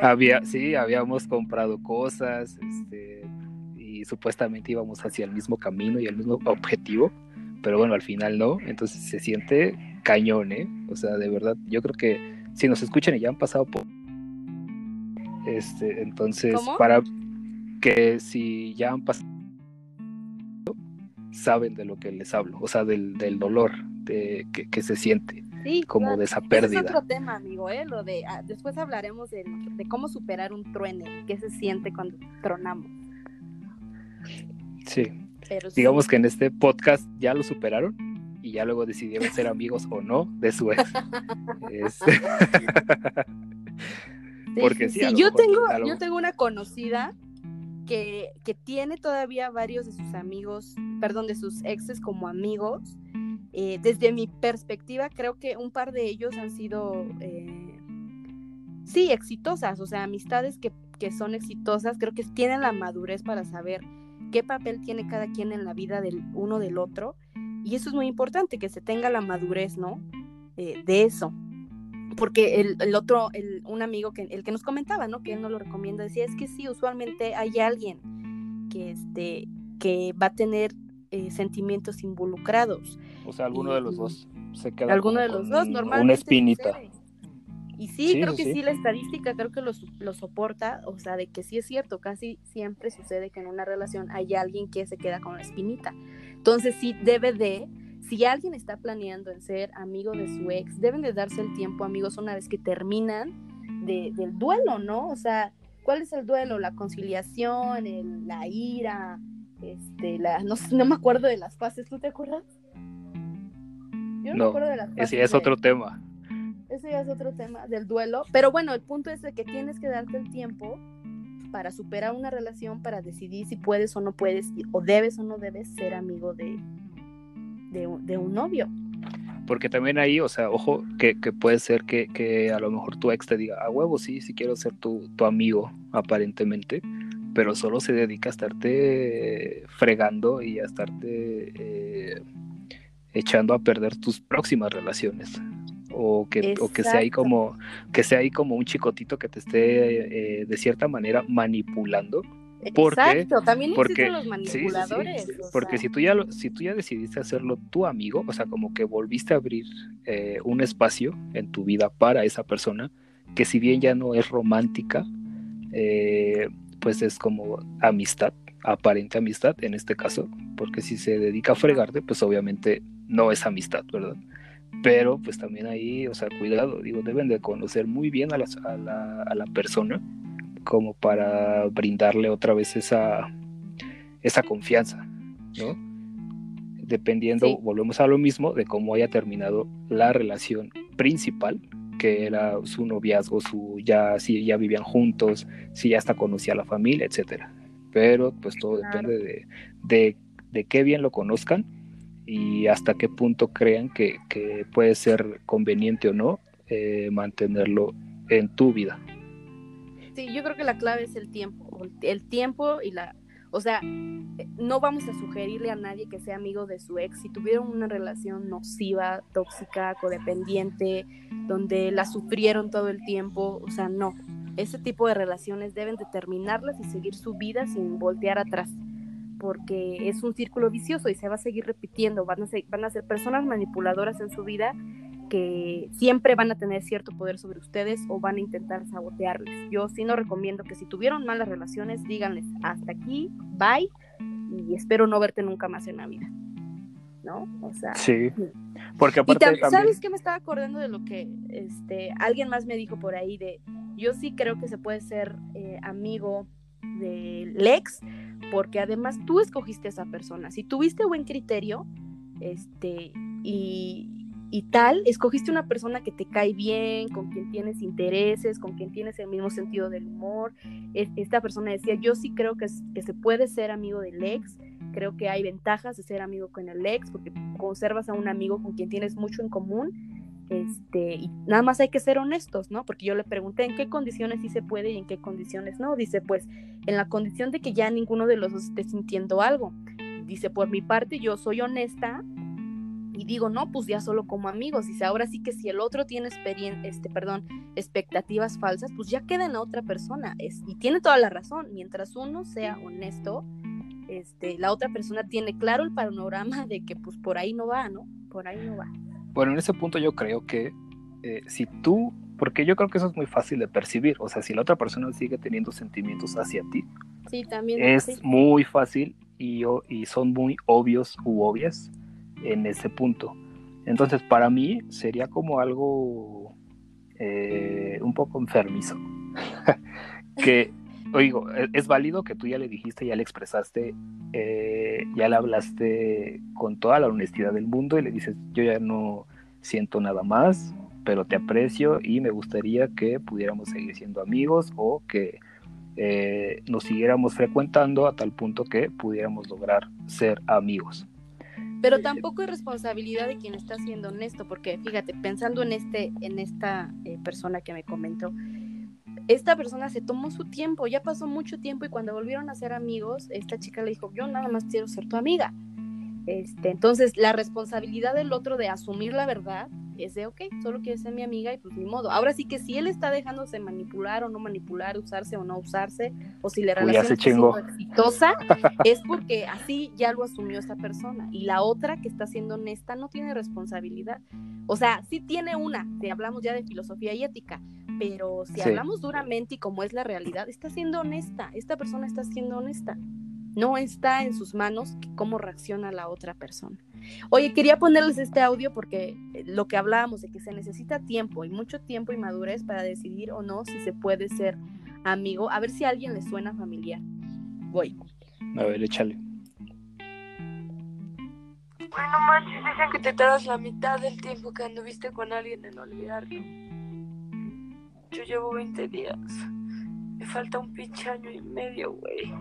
Speaker 2: había, sí, habíamos comprado cosas, este, y supuestamente íbamos hacia el mismo camino y el mismo objetivo, pero bueno, al final no, entonces se siente cañón, ¿eh? O sea, de verdad, yo creo que si nos escuchan y ya han pasado por... Este, entonces,
Speaker 1: ¿Cómo?
Speaker 2: para que si ya han pasado, saben de lo que les hablo, o sea, del, del dolor de, que, que se siente,
Speaker 1: Sí,
Speaker 2: como
Speaker 1: claro.
Speaker 2: de esa
Speaker 1: Ese es
Speaker 2: pérdida.
Speaker 1: otro tema, amigo, ¿eh? Lo de, ah, después hablaremos de, de cómo superar un truene, qué se siente cuando tronamos.
Speaker 2: Sí.
Speaker 1: Pero sí.
Speaker 2: Digamos que en este podcast ya lo superaron y ya luego decidieron ser amigos o no de su ex. *laughs* Porque
Speaker 1: sí, Yo
Speaker 2: mejor,
Speaker 1: tengo,
Speaker 2: lo-
Speaker 1: yo tengo una conocida que, que tiene todavía varios de sus amigos, perdón, de sus exes como amigos. Eh, desde mi perspectiva, creo que un par de ellos han sido, eh, sí, exitosas, o sea, amistades que, que son exitosas, creo que tienen la madurez para saber qué papel tiene cada quien en la vida del uno del otro. Y eso es muy importante, que se tenga la madurez, ¿no? Eh, de eso porque el, el otro, el, un amigo que el que nos comentaba, ¿no? Que él no lo recomienda, decía, es que sí, usualmente hay alguien que este, que va a tener eh, sentimientos involucrados.
Speaker 2: o sea, alguno de los dos se queda
Speaker 1: Alguno de los dos, normalmente.
Speaker 2: una espinita.
Speaker 1: sucede. Y sí,
Speaker 2: Sí,
Speaker 1: creo que
Speaker 2: sí.
Speaker 1: sí, la estadística creo que lo, lo soporta, o sea, de que sí es cierto, casi siempre sucede que en una relación hay alguien que se queda con la espinita. Entonces sí debe de, si alguien está planeando en ser amigo de su ex, deben de darse el tiempo, amigos, una vez que terminan de- del duelo, ¿no? O sea, ¿cuál es el duelo? La conciliación, el- la ira, este, la, no, no me acuerdo de las fases, ¿tú te acuerdas?
Speaker 2: Yo no, me acuerdo de las fases. Ese es otro tema.
Speaker 1: Ese ya es otro tema del duelo. Pero bueno, el punto es de que tienes que darte el tiempo para superar una relación, para decidir si puedes o no puedes, o debes o no debes ser amigo de, de, un novio.
Speaker 2: Porque también ahí, o sea, ojo, que, puede ser que, a lo mejor tu ex te diga, a huevo, sí, sí quiero ser tu, tu amigo, aparentemente, pero solo se dedica a estarte fregando y a estarte eh, echando a perder tus próximas relaciones o que, o que sea ahí como que sea ahí como un chicotito que te esté eh, de cierta manera manipulando porque,
Speaker 1: Exacto, también porque, los manipuladores.
Speaker 2: porque si tú ya si tú ya decidiste hacerlo tu amigo, o sea, como que volviste a abrir eh, un espacio en tu vida para esa persona, que si bien ya no es romántica, eh, pues es como amistad, aparente amistad en este caso, porque si se dedica a fregarte, pues obviamente no es amistad, ¿verdad? Pero pues también ahí, o sea, cuidado, digo, deben de conocer muy bien a, la, a la, persona como para brindarle otra vez esa, esa confianza, ¿no? Dependiendo, volvemos a lo mismo, de cómo haya terminado la relación principal, que era su noviazgo, su ya si ya vivían juntos, si ya hasta conocía a la familia, etcétera. Pero pues todo depende de, de, de qué bien lo conozcan y hasta qué punto crean que, puede ser conveniente o no eh, mantenerlo en tu vida.
Speaker 1: Sí, yo creo que la clave es el tiempo, el tiempo y la, o sea, no vamos a sugerirle a nadie que sea amigo de su ex si tuvieron una relación nociva, tóxica, codependiente, donde la sufrieron todo el tiempo, o sea, no. Ese tipo de relaciones deben de terminarlas y seguir su vida sin voltear atrás porque es un círculo vicioso y se va a seguir repitiendo. Van a ser, van a ser personas manipuladoras en su vida que siempre van a tener cierto poder sobre ustedes o van a intentar sabotearles. Yo sí no recomiendo que si tuvieron malas relaciones, díganles hasta aquí, bye, y espero no verte nunca más en la vida. ¿No? O sea.
Speaker 2: Sí. Porque aparte.
Speaker 1: Y ¿Sabes qué me estaba acordando de lo que este, alguien más me dijo por ahí? De yo sí creo que se puede ser eh, amigo del ex, porque además tú escogiste a esa persona. Si tuviste buen criterio, este, y, tal, escogiste una persona que te cae bien, con quien tienes intereses, con quien tienes el mismo sentido del humor. esta persona decía, yo sí creo que, que se puede ser amigo del ex, creo que hay ventajas de ser amigo con el ex, porque conservas a un amigo con quien tienes mucho en común este, y nada más hay que ser honestos, ¿no? Porque yo le pregunté en qué condiciones sí se puede y en qué condiciones no. Dice, pues en la condición de que ya ninguno de los dos esté sintiendo algo. Dice, por mi parte yo soy honesta y digo, no, pues ya solo como amigos. Dice, ahora sí que si el otro tiene este, perdón, expectativas falsas, pues ya queda en la otra persona. Y tiene toda la razón. Mientras uno sea honesto, este, la otra persona tiene claro el panorama de que pues por ahí no va, ¿no? Por ahí no va.
Speaker 2: Bueno, en ese punto yo creo que eh, si tú, porque yo creo que eso es muy fácil de percibir, o sea, si la otra persona sigue teniendo sentimientos hacia ti,
Speaker 1: sí, también,
Speaker 2: es muy fácil y, y son muy obvios u obvias en ese punto. Entonces, para mí sería como algo eh, un poco enfermizo. *laughs* que, oigo, e, es, válido que tú ya le dijiste, ya le expresaste, eh, ya le hablaste con toda la honestidad del mundo y le dices, yo ya no siento nada más, pero te aprecio y me gustaría que pudiéramos seguir siendo amigos o que eh, nos siguiéramos frecuentando a tal punto que pudiéramos lograr ser amigos.
Speaker 1: Pero tampoco es responsabilidad de quien está siendo honesto, porque fíjate, pensando en este, en esta eh, persona que me comentó, esta persona se tomó su tiempo, ya pasó mucho tiempo y cuando volvieron a ser amigos, esta chica le dijo, yo nada más quiero ser tu amiga. Este, entonces, la responsabilidad del otro de asumir la verdad es de, ok, solo quiere ser mi amiga y pues ni modo. Ahora sí que si él está dejándose manipular o no manipular, usarse o no usarse, o si la relación es exitosa, *laughs* es porque así ya lo asumió esa persona. Y la otra que está siendo honesta no tiene responsabilidad. O sea, sí tiene una, si hablamos ya de filosofía y ética, pero si hablamos duramente y como es la realidad, está siendo honesta, esta persona está siendo honesta no está en sus manos cómo reacciona la otra persona. Oye, quería ponerles este audio porque eh, lo que hablábamos de que se necesita tiempo y mucho tiempo y madurez para decidir o no si se puede ser amigo. A ver si a alguien le suena familiar. Voy.
Speaker 2: A ver, échale.
Speaker 3: Bueno, manches, dicen que te tardas la mitad del tiempo que anduviste con alguien en olvidarlo. Yo llevo 20 días. Me falta un pinche año y medio, güey.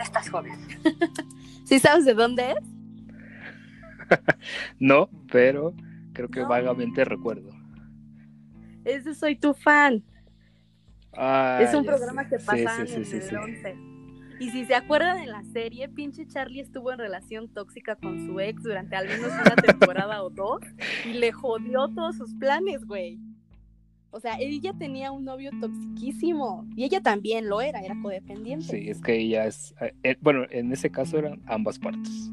Speaker 3: Estás joven. *laughs*
Speaker 1: ¿Sí sabes de dónde es? *laughs*
Speaker 2: no, pero creo que
Speaker 1: No.
Speaker 2: vagamente recuerdo.
Speaker 1: Ese soy tu fan.
Speaker 2: Ah,
Speaker 1: es un programa
Speaker 2: sé.
Speaker 1: que pasaban
Speaker 2: sí, sí,
Speaker 1: en
Speaker 2: sí,
Speaker 1: el
Speaker 2: sí.
Speaker 1: 11. Y si se acuerdan de la serie, pinche Charlie estuvo en relación tóxica con su ex durante al menos una temporada o dos y le jodió todos sus planes, güey. O sea, ella tenía un novio toxiquísimo y ella también lo era, era codependiente.
Speaker 2: Sí, es que ella es. eh, eh, bueno, en ese caso eran ambas partes.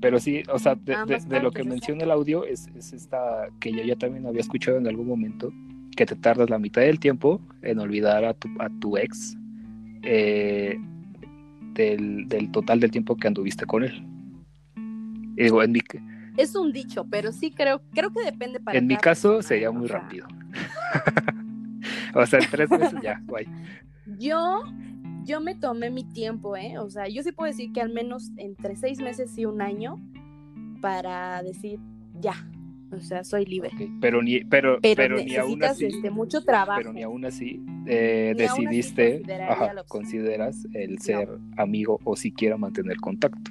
Speaker 2: Pero sí, o sea, de, de-
Speaker 1: Ambas
Speaker 2: de lo que menciona el audio es, es esta que yo ya también había escuchado en algún momento, que te tardas la mitad del tiempo en olvidar a tu, a tu ex eh, del, del total del tiempo que anduviste con él. Y digo, en mi,
Speaker 1: Es un dicho, pero sí creo, creo que depende para
Speaker 2: en mi caso
Speaker 1: persona,
Speaker 2: sería
Speaker 1: o
Speaker 2: muy
Speaker 1: sea,
Speaker 2: rápido. *laughs* o sea, en tres meses ya, *laughs* guay.
Speaker 1: Yo, yo me tomé mi tiempo, ¿eh? O sea, yo sí puedo decir que al menos entre seis meses y un año para decir ya, o sea, soy libre.
Speaker 2: Pero ni, pero,
Speaker 1: Pero,
Speaker 2: pero ni aún así.
Speaker 1: este, mucho trabajo.
Speaker 2: pero ni aún así eh,
Speaker 1: Ni aún así
Speaker 2: decidiste, ajá, consideras el ser amigo o siquiera mantener contacto.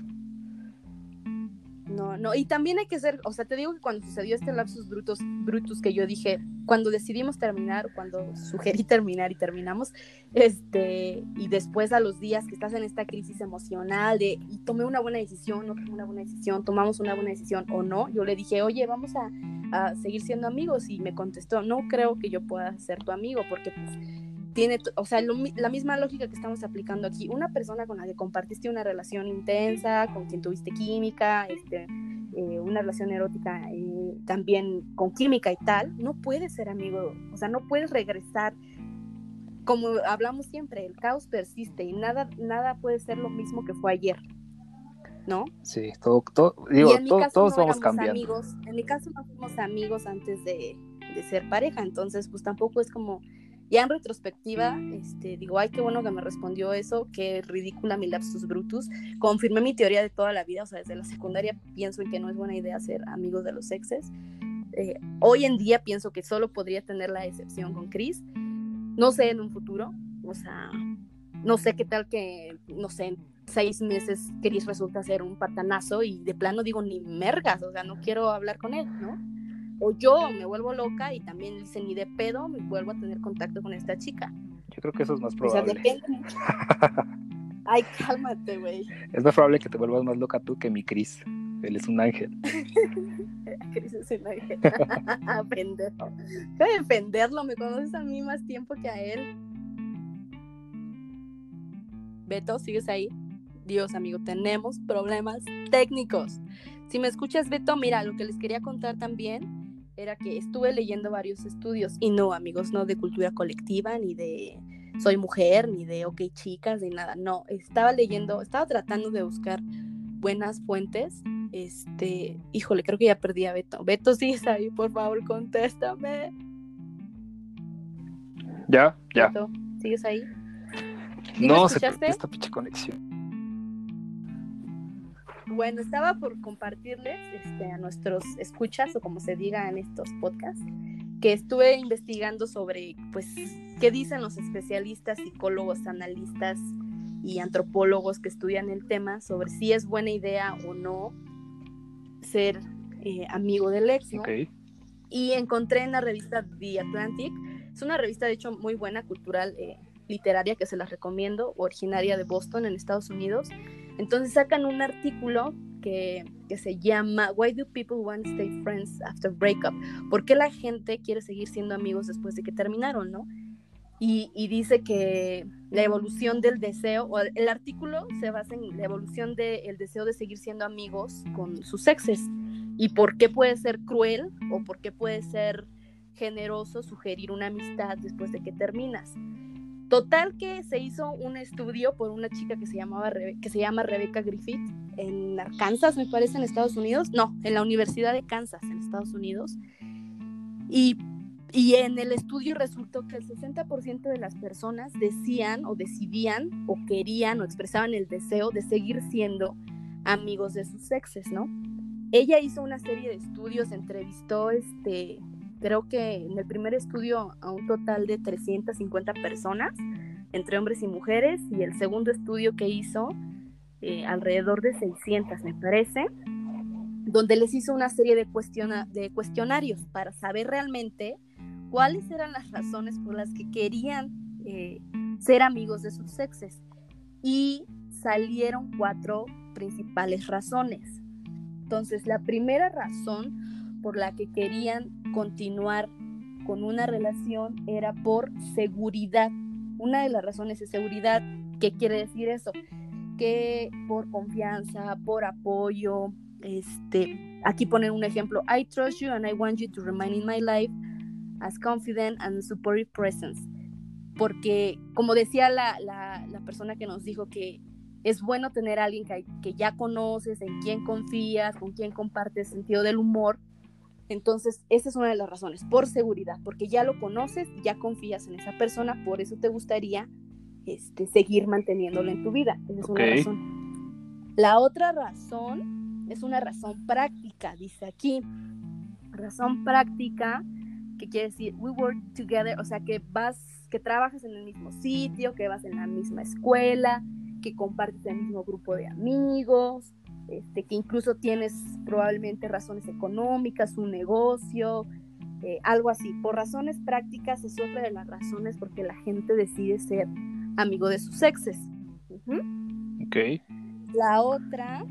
Speaker 1: No, y también hay que ser, o sea, te digo que cuando sucedió este lapsus brutus, brutus que yo dije, cuando decidimos terminar, cuando sugerí *laughs* terminar y terminamos, este, y después a los días que estás en esta crisis emocional de, y tomé una buena decisión, no tomé una buena decisión, tomamos una buena decisión o no, yo le dije, oye, vamos a, a seguir siendo amigos, y me contestó, no creo que yo pueda ser tu amigo, porque pues tiene, o sea, lo la misma lógica que estamos aplicando aquí. Una persona con la que compartiste una relación intensa, con quien tuviste química, este, eh, una relación erótica eh, también con química y tal, no puedes ser amigo, o sea, no puedes regresar. Como hablamos siempre, el caos persiste y nada, nada puede ser lo mismo que fue ayer, ¿no?
Speaker 2: Sí, todo, todo digo,
Speaker 1: y en mi
Speaker 2: to-
Speaker 1: caso
Speaker 2: todos
Speaker 1: no
Speaker 2: vamos cambiando.
Speaker 1: amigos, en mi caso no fuimos amigos antes de, de ser pareja, entonces pues tampoco es como, ya en retrospectiva, este, digo, ay, qué bueno que me respondió eso, qué ridícula mi lapsus brutus, confirmé mi teoría de toda la vida, o sea, desde la secundaria pienso en que no es buena idea ser amigos de los exes, Eh, hoy en día pienso que solo podría tener la excepción con Chris, no sé en un futuro, o sea, no sé qué tal que, no sé, en seis meses Chris resulta ser un patanazo y de plano digo ni mergas, o sea, no quiero hablar con él, ¿no? O yo me vuelvo loca y también dice ni de pedo me vuelvo a tener contacto con esta chica.
Speaker 2: Yo creo que eso es más
Speaker 1: O sea,
Speaker 2: probable.
Speaker 1: depende. *laughs* Ay, cálmate, güey.
Speaker 2: Es más probable que te vuelvas más loca tú que mi Cris. Él es un ángel. *laughs*
Speaker 1: Chris es un ángel. *laughs* De defenderlo, me conoces a mí más tiempo que a él. Beto, ¿sigues ahí? Dios, amigo, tenemos problemas técnicos. Si me escuchas, Beto, mira, lo que les quería contar también era que estuve leyendo varios estudios y no, amigos, no de cultura colectiva, ni de soy mujer, ni de ok chicas, ni nada. No, estaba leyendo, estaba tratando de buscar buenas fuentes. Este, híjole, creo que ya perdí a Beto. Beto, ¿sigues ahí? Por favor, contéstame.
Speaker 2: Ya, ya.
Speaker 1: Beto, ¿sigues ahí? ¿Sí
Speaker 2: No se
Speaker 1: escuchaste?
Speaker 2: esta pinche conexión.
Speaker 1: Bueno, estaba por compartirles este, a nuestros escuchas, o como se diga en estos podcasts, que estuve investigando sobre, pues, qué dicen los especialistas, psicólogos, analistas y antropólogos que estudian el tema sobre si es buena idea o no ser eh, amigo del ex, y encontré en la revista The Atlantic. Es una revista, de hecho, muy buena, cultural, eh, literaria, que se las recomiendo, originaria de Boston, en Estados Unidos. Entonces sacan un artículo que, que se llama Why do people want to stay friends after breakup? ¿Por qué la gente quiere seguir siendo amigos después de que terminaron, no? Y, y dice que la evolución del deseo, o el, artículo se basa en la evolución del deseo de seguir siendo amigos con sus exes y por qué puede ser cruel o por qué puede ser generoso sugerir una amistad después de que terminas. Total que se hizo un estudio por una chica que se llamaba que se llama Rebecca Griffith en Arkansas, me parece, en Estados Unidos. No, en la Universidad de Kansas, en Estados Unidos. Y, y en el estudio resultó que el 60% de las personas decían o decidían o querían o expresaban el deseo de seguir siendo amigos de sus exes, ¿no? Ella hizo una serie de estudios, entrevistó, este, creo que en el primer estudio a un total de 350 personas, entre hombres y mujeres, y el segundo estudio que hizo eh, alrededor de 600, me parece, donde les hizo una serie de, de cuestionarios para saber realmente cuáles eran las razones por las que querían eh, ser amigos de sus exes. Y salieron cuatro principales razones. Entonces, la primera razón por la que querían continuar con una relación era por seguridad. Una de las razones de seguridad, ¿qué quiere decir eso? Que por confianza, por apoyo, este, aquí ponen un ejemplo, I trust you and I want you to remain in my life as confident and supportive presence. Porque, como decía la, la, la persona que nos dijo que es bueno tener a alguien que, que, ya conoces, en quien confías, con quien compartes sentido del humor. Entonces, esa es una de las razones, por seguridad, porque ya lo conoces, ya confías en esa persona, por eso te gustaría este, seguir manteniéndolo en tu vida. Esa es una razón. La otra razón es una razón práctica, dice aquí. Razón práctica que quiere decir we work together, o sea, que vas, que trabajas en el mismo sitio, que vas en la misma escuela, que compartes el mismo grupo de amigos, este, que incluso tienes probablemente razones económicas, un negocio, eh, algo así. Por razones prácticas es otra de las razones porque la gente decide ser amigo de sus exes.
Speaker 2: Ok.
Speaker 1: La otra,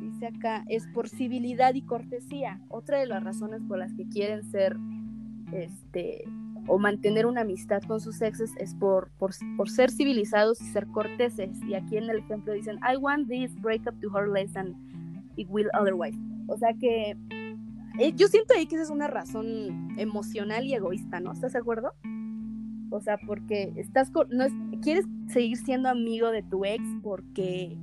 Speaker 1: dice acá, es por civilidad y cortesía. Otra de las razones por las que quieren ser este, o mantener una amistad con sus exes es por, por, ser civilizados y ser corteses. Y aquí en el ejemplo dicen, I want this breakup to hurt less than it will otherwise. O sea que eh, yo siento ahí que esa es una razón emocional y egoísta, ¿no? ¿Estás de acuerdo? O sea, porque estás quieres seguir siendo amigo de tu ex porque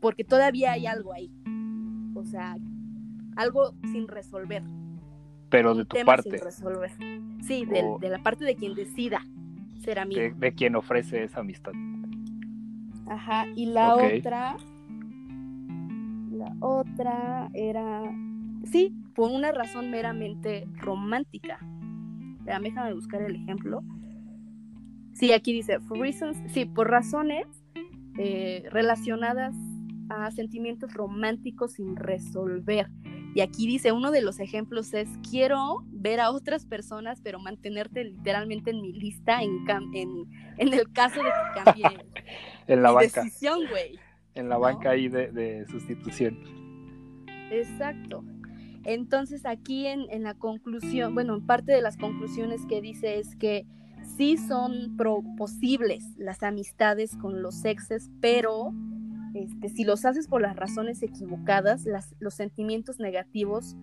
Speaker 1: porque todavía hay algo ahí. O sea, algo sin resolver
Speaker 2: pero de tu parte.
Speaker 1: resolver. Sí, de, la parte de quien decida ser amigo.
Speaker 2: De, quien ofrece esa amistad.
Speaker 1: Ajá, y la otra, la otra era, sí, por una razón meramente romántica. Déjame buscar el ejemplo. Sí, aquí dice, for reasons, sí, por razones eh, relacionadas a sentimientos románticos sin resolver. Y aquí dice, uno de los ejemplos es, quiero ver a otras personas, pero mantenerte literalmente en mi lista en, en, el caso de que cambie *laughs*
Speaker 2: en la banca.
Speaker 1: decisión, güey.
Speaker 2: En la banca ahí de, sustitución.
Speaker 1: Exacto. Entonces aquí en, en, la conclusión, bueno, en parte de las conclusiones que dice es que sí son posibles las amistades con los exes, pero este, si los haces por las razones equivocadas, los sentimientos negativos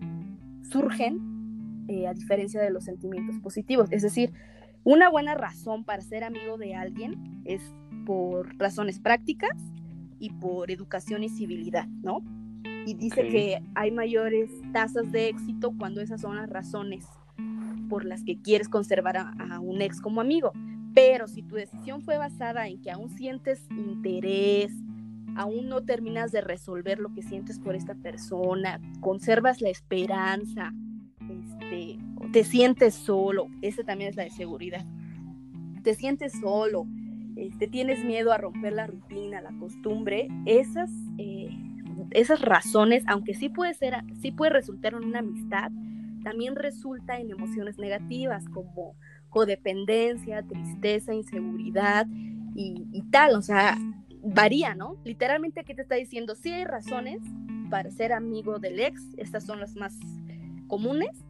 Speaker 1: surgen eh, a diferencia de los sentimientos positivos. Es decir, una buena razón para ser amigo de alguien es por razones prácticas y por educación y civilidad, ¿no? Y dice que hay mayores tasas de éxito cuando esas son las razones por las que quieres conservar a un ex como amigo. Pero si tu decisión fue basada en que aún sientes interés, aún no terminas de resolver lo que sientes por esta persona, conservas la esperanza, este, te sientes solo, esa también es la de seguridad, te sientes solo, este, tienes miedo a romper la rutina, la costumbre, esas, eh, esas razones, aunque sí puede ser, sí puede resultar en una amistad, también resulta en emociones negativas como codependencia, tristeza, inseguridad y, y tal, o sea, varía, ¿no? Literalmente aquí te está diciendo, sí hay razones para ser amigo del ex, estas son las más comunes,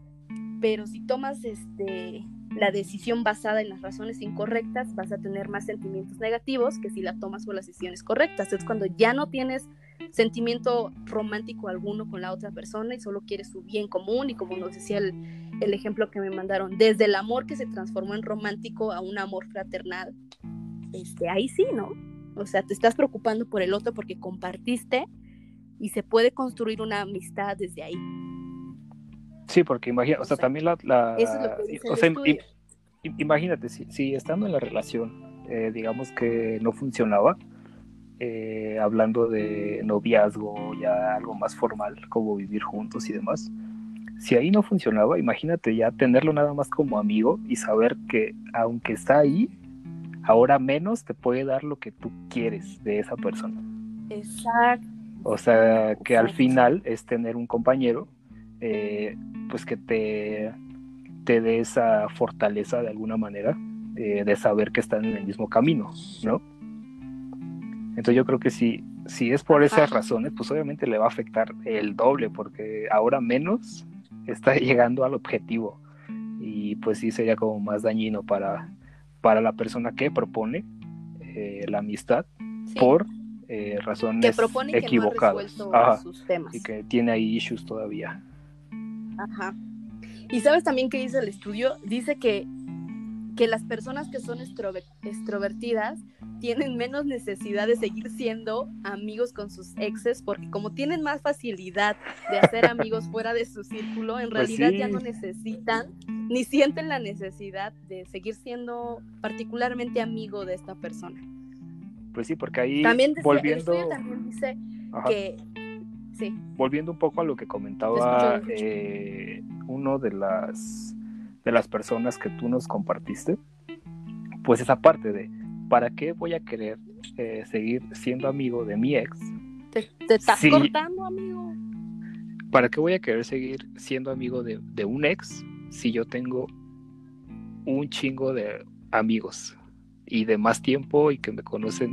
Speaker 1: pero si tomas este, la decisión basada en las razones incorrectas, vas a tener más sentimientos negativos que si la tomas por las decisiones correctas. Es cuando ya no tienes sentimiento romántico alguno con la otra persona y solo quieres su bien común y como nos decía el, el ejemplo que me mandaron, desde el amor que se transformó en romántico a un amor fraternal, este, ahí sí, ¿no? O sea, te estás preocupando por el otro porque compartiste y se puede construir una amistad desde ahí.
Speaker 2: Sí, porque imagina, o sea, también la... o sea, imagínate, si, si, estando en la relación, eh, digamos que no funcionaba, eh, hablando de noviazgo, ya algo más formal, como vivir juntos y demás. Si ahí no funcionaba, imagínate ya tenerlo nada más como amigo y saber que aunque está ahí, ahora menos te puede dar lo que tú quieres de esa persona.
Speaker 1: Exacto.
Speaker 2: O sea, que al final es tener un compañero, eh, pues que te, te dé esa fortaleza de alguna manera, eh, de saber que están en el mismo camino, ¿no? Entonces yo creo que si, si es por esas razones, pues obviamente le va a afectar el doble, porque ahora menos está *laughs* llegando al objetivo. Y pues sí sería como más dañino para, para la persona que propone eh, la amistad por eh, razones
Speaker 1: que propone
Speaker 2: equivocadas.
Speaker 1: Que no ha sus temas.
Speaker 2: Y que tiene ahí issues todavía.
Speaker 1: Ajá. Y sabes también que dice el estudio, dice que, que las personas que son extrovertidas tienen menos necesidad de seguir siendo amigos con sus exes porque como tienen más facilidad de hacer *laughs* amigos fuera de su círculo, en
Speaker 2: Pues
Speaker 1: realidad ya no necesitan ni sienten la necesidad de seguir siendo particularmente amigo de esta persona.
Speaker 2: Pues sí, porque ahí
Speaker 1: También
Speaker 2: volviendo,
Speaker 1: también dice
Speaker 2: ajá,
Speaker 1: que sí,
Speaker 2: volviendo un poco a lo que comentaba
Speaker 1: escucho.
Speaker 2: eh, uno de las de las personas que tú nos compartiste, pues esa parte de ¿para qué voy a querer eh, seguir siendo amigo de mi ex?
Speaker 1: te, te estás cortando, amigo.
Speaker 2: ¿Para qué voy a querer seguir siendo amigo de, de un ex si yo tengo un chingo de amigos y de más tiempo y que me conocen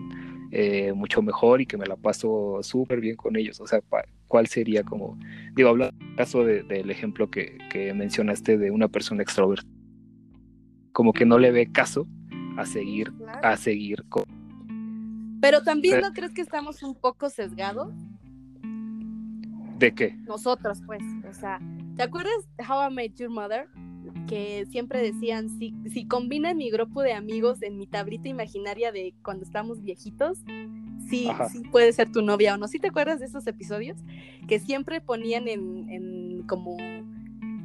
Speaker 2: eh, mucho mejor y que me la paso súper bien con ellos? O sea, pa- ¿cuál sería como, digo, hablando del caso de- del ejemplo que, que mencionaste de una persona extrovertida, como que no le ve caso a seguir,
Speaker 1: Claro.
Speaker 2: a seguir con...
Speaker 1: Pero también no crees que estamos un poco sesgados
Speaker 2: ¿De qué?
Speaker 1: nosotros, pues. O sea, ¿te acuerdas de How I Met Your Mother? Que siempre decían, si, si combinan mi grupo de amigos en mi tablita imaginaria de cuando estamos viejitos, sí, sí puede ser tu novia o no. ¿Sí te acuerdas de esos episodios? Que siempre ponían en, en como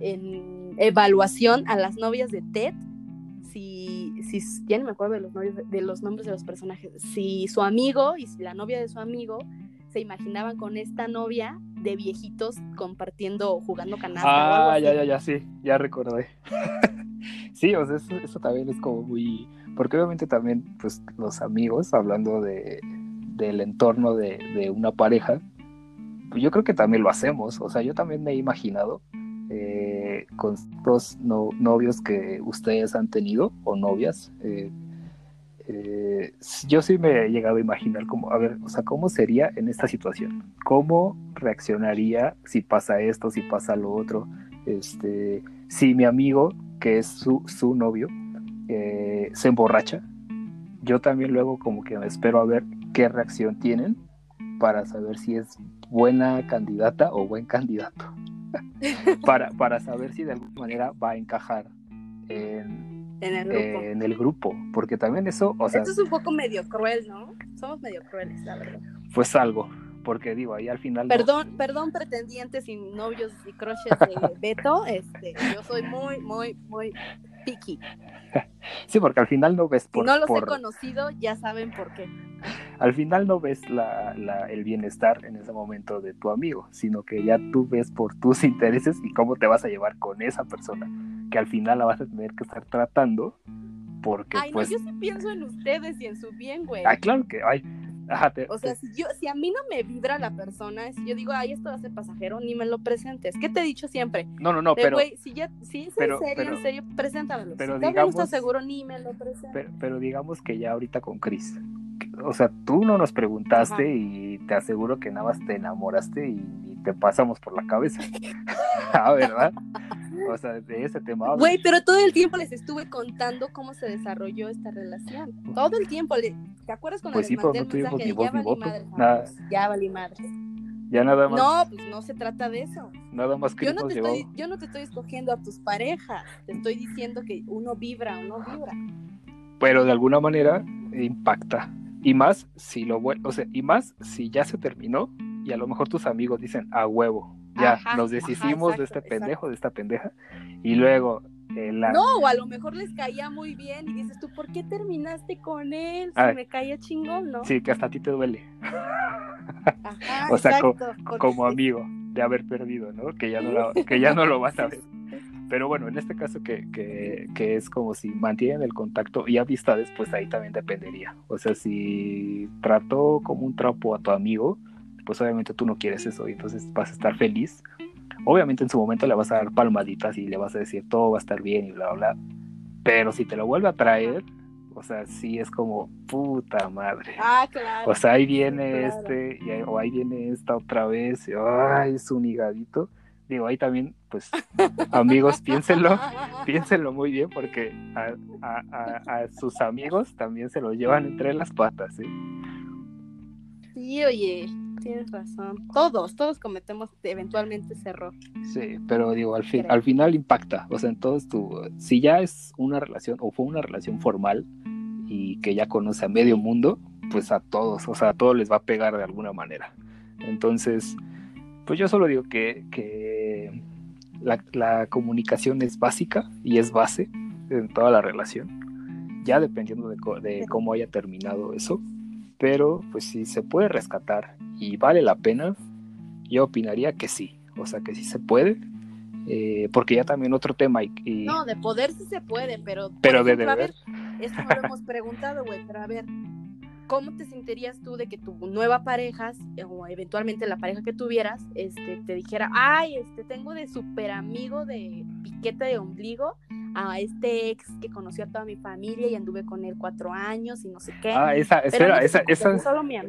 Speaker 1: en evaluación a las novias de Ted. Si, si, ya no me acuerdo de los, novios, de los nombres de los personajes. Si su amigo y si la novia de su amigo se imaginaban con esta novia de viejitos compartiendo, jugando canasta o algo
Speaker 2: Ah, ya, ya, ya, sí, ya recordé. *laughs* sí, o sea, eso, eso también es como muy... Porque obviamente también, pues, los amigos, hablando de, del entorno de, de una pareja, pues yo creo que también lo hacemos. O sea, yo también me he imaginado eh, con dos no- novios que ustedes han tenido, o novias, eh, eh, yo sí me he llegado a imaginar como, a ver, o sea, ¿cómo sería en esta situación? ¿Cómo reaccionaría si pasa esto, si pasa lo otro? Este, si mi amigo, que es su, su novio, se emborracha, yo también luego como que me espero a ver qué reacción tienen para saber si es buena candidata o buen candidato. *laughs* para, para saber si de alguna manera va a encajar en,
Speaker 1: en el grupo.
Speaker 2: en el grupo, porque también eso, o sea,
Speaker 1: Esto es un poco medio cruel, ¿no? Somos medio crueles, la verdad.
Speaker 2: fue algo, porque digo, ahí al final... no-
Speaker 1: Perdón, perdón, pretendientes y novios y crushes de *laughs* Beto, este, yo soy muy, muy, muy picky. *laughs*
Speaker 2: Sí, porque al final no ves
Speaker 1: Si
Speaker 2: por,
Speaker 1: no los
Speaker 2: por-
Speaker 1: he conocido, ya saben por qué.
Speaker 2: al final no ves la, la- el bienestar en ese momento de tu amigo, sino que ya tú ves por tus intereses y cómo te vas a llevar con esa persona, que al final la vas a tener que estar tratando, porque
Speaker 1: Ay,
Speaker 2: pues,
Speaker 1: no, yo sí pienso en ustedes y en su bien, güey.
Speaker 2: ay, claro que, ay, ajá, te-
Speaker 1: O sea,
Speaker 2: te-
Speaker 1: si yo, si a mí no me vibra la persona, si yo digo, ay, esto va a ser pasajero, ni me lo presentes. ¿Qué te he dicho siempre?
Speaker 2: no, no, no,
Speaker 1: De,
Speaker 2: pero,
Speaker 1: güey, si ya, si es
Speaker 2: pero-
Speaker 1: en serio,
Speaker 2: pero-
Speaker 1: en serio, preséntamelo.
Speaker 2: pero
Speaker 1: si
Speaker 2: digamos-
Speaker 1: seguro, ni me lo presentes.
Speaker 2: pero, pero digamos que ya ahorita con Chris, o sea, tú no nos preguntaste
Speaker 1: Ajá.
Speaker 2: y te aseguro que nada más te enamoraste y te pasamos por la cabeza, *laughs* ah, ¿verdad? O sea, de ese tema.
Speaker 1: Güey, pero todo el tiempo les estuve contando cómo se desarrolló esta relación. Todo el tiempo. le- ¿Te acuerdas cuando
Speaker 2: Pues sí,
Speaker 1: les
Speaker 2: pero
Speaker 1: mandé
Speaker 2: no
Speaker 1: el mensaje
Speaker 2: ni voz
Speaker 1: ya
Speaker 2: ni
Speaker 1: valí
Speaker 2: nada.
Speaker 1: amigos, ya valí madres?
Speaker 2: ya nada más,
Speaker 1: No, pues no se trata de eso.
Speaker 2: nada más Chris
Speaker 1: Yo no, te estoy, yo no te estoy escogiendo a tus parejas. Te estoy diciendo que uno vibra o no vibra.
Speaker 2: pero de alguna manera impacta. Y más si lo vuel- o sea, y más si ya se terminó y a lo mejor tus amigos dicen a huevo, ya
Speaker 1: Ajá,
Speaker 2: nos
Speaker 1: ajá,
Speaker 2: deshicimos de
Speaker 1: exacto,
Speaker 2: este pendejo,
Speaker 1: exacto.
Speaker 2: de esta pendeja, y luego eh, la...
Speaker 1: No, o a lo mejor les caía muy bien y dices tú, ¿por qué terminaste con él? Si
Speaker 2: Ah.
Speaker 1: me caía chingón, ¿no?
Speaker 2: Sí, que hasta a ti te duele.
Speaker 1: Ajá, *laughs*
Speaker 2: O sea, co-
Speaker 1: exacto, porque-
Speaker 2: como amigo de haber perdido, ¿no? Que ya no, la- *laughs* que ya no lo vas a ver. Pero bueno, en este caso que, que, que es como si mantienen el contacto y amistades, pues ahí también dependería. O sea, si trató como un trapo a tu amigo, pues obviamente tú no quieres eso y entonces vas a estar feliz. Obviamente en su momento le vas a dar palmaditas y le vas a decir todo va a estar bien y bla, bla. bla. Pero si te lo vuelve a traer, o sea, sí es como puta madre.
Speaker 1: Ah, claro.
Speaker 2: O sea, ahí viene
Speaker 1: claro.
Speaker 2: este, y ahí- o ahí viene esta otra vez, y, ay, es un higadito. Digo, ahí también, pues, *laughs* amigos, piénsenlo, *laughs* piénsenlo muy bien, porque a, a- a- a sus amigos también se los llevan entre las patas, ¿eh?
Speaker 1: Sí, oye, tienes razón. Todos, todos cometemos eventualmente ese error.
Speaker 2: Sí, pero digo, al, fin, al final impacta, o sea, entonces tu, si ya es una relación, o fue una relación formal, y que ya conoce a medio mundo, pues a todos, o sea, a todos les va a pegar de alguna manera. Entonces, pues yo solo digo que, que la, la comunicación es básica y es base en toda la relación, ya dependiendo de, co- de cómo haya terminado eso, pero pues si se puede rescatar y vale la pena, yo opinaría que sí, o sea, que sí se puede, eh, porque ya también otro tema y, y-
Speaker 1: No, de poder sí se puede, pero.
Speaker 2: pero de
Speaker 1: ejemplo, a
Speaker 2: deber,
Speaker 1: ver, esto no lo hemos preguntado, güey, pero a ver, ¿cómo te sentirías tú de que tu nueva pareja, o eventualmente la pareja que tuvieras, este, te dijera, ay, este, tengo de súper amigo de piquete de ombligo a este ex que conoció a toda mi familia y anduve con él cuatro años y no sé qué?
Speaker 2: Ah, esa, espera,
Speaker 1: no
Speaker 2: esa, esa,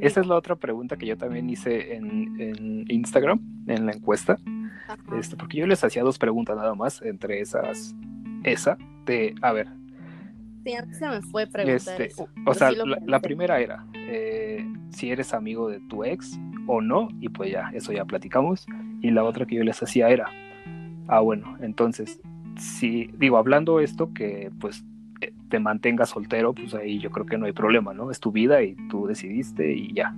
Speaker 2: esa es la otra pregunta que yo también hice en, en Instagram, en la encuesta, este, porque yo les hacía dos preguntas nada más, entre esas, esa, de, a ver,
Speaker 1: Sí, antes se me fue preguntar
Speaker 2: este,
Speaker 1: eso.
Speaker 2: o sea,
Speaker 1: sí
Speaker 2: la primera era, eh, si eres amigo de tu ex o no, y pues ya, eso ya platicamos, y la otra que yo les hacía era, ah, bueno, entonces, si, digo, hablando esto, que pues eh, te mantengas soltero, pues ahí yo creo que no hay problema, ¿no? Es tu vida y tú decidiste y ya.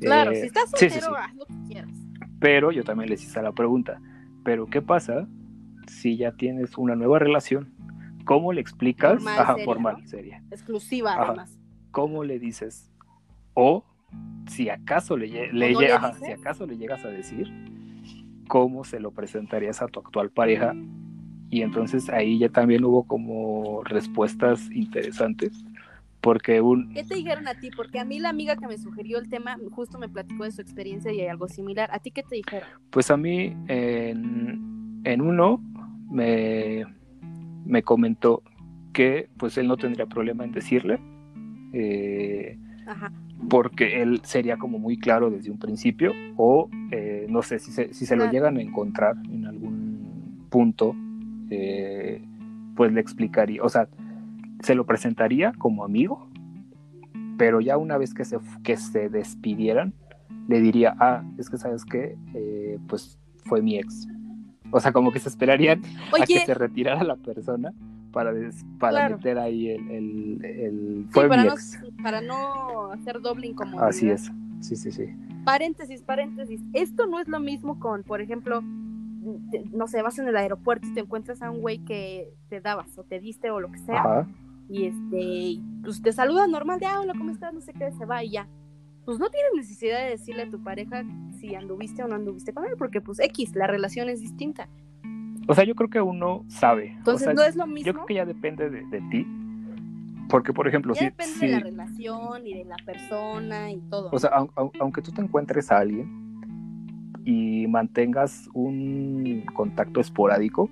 Speaker 1: Claro,
Speaker 2: Eh,
Speaker 1: si estás
Speaker 2: sí, sí,
Speaker 1: soltero,
Speaker 2: sí.
Speaker 1: haz lo que quieras.
Speaker 2: Pero yo también les hice la pregunta, ¿pero qué pasa si ya tienes una nueva relación? ¿Cómo le explicas?
Speaker 1: Formal,
Speaker 2: Ajá,
Speaker 1: seria,
Speaker 2: formal,
Speaker 1: ¿no?
Speaker 2: seria.
Speaker 1: Exclusiva,
Speaker 2: Ajá.
Speaker 1: además.
Speaker 2: ¿Cómo le dices? O si acaso le, le si acaso le llegas a decir, ¿cómo se lo presentarías a tu actual pareja? Y entonces ahí ya también hubo como respuestas interesantes, porque un,
Speaker 1: ¿Qué te dijeron a ti? Porque a mí la amiga que me sugirió el tema justo me platicó de su experiencia y hay algo similar. ¿A ti qué te dijeron?
Speaker 2: Pues a mí en, en uno me, me comentó que pues él no tendría problema en decirle, eh,
Speaker 1: Ajá.
Speaker 2: porque él sería como muy claro desde un principio, o eh, no sé si se, si se lo llegan a encontrar en algún punto, eh, pues le explicaría, o sea, se lo presentaría como amigo, pero ya una vez que se, que se despidieran, le diría, ah, es que sabes qué, Eh, pues fue mi ex. O sea, como que se esperarían a que se retirara la persona para, des- para
Speaker 1: Claro.
Speaker 2: meter ahí el, el, el-
Speaker 1: sí,
Speaker 2: fue
Speaker 1: para,
Speaker 2: mi
Speaker 1: no,
Speaker 2: ex.
Speaker 1: para no hacer doble incomodidad.
Speaker 2: Así es. Sí, sí, sí.
Speaker 1: Paréntesis, paréntesis. Esto no es lo mismo con, por ejemplo, te- no sé, vas en el aeropuerto y te encuentras a un güey que te dabas o te diste o lo que sea.
Speaker 2: Ajá.
Speaker 1: y este pues te saluda normal de ah, hola cómo estás no sé qué se va y ya pues no tienes necesidad de decirle a tu pareja si anduviste o no anduviste con él porque pues X la relación es distinta
Speaker 2: O sea, yo creo que uno sabe.
Speaker 1: entonces
Speaker 2: o sea,
Speaker 1: no es lo mismo
Speaker 2: yo creo que ya depende de, de ti. Porque, por ejemplo,
Speaker 1: ya
Speaker 2: si,
Speaker 1: depende
Speaker 2: si-
Speaker 1: de la relación y de la persona y todo
Speaker 2: o sea, au- au- aunque tú te encuentres a alguien y mantengas un contacto esporádico,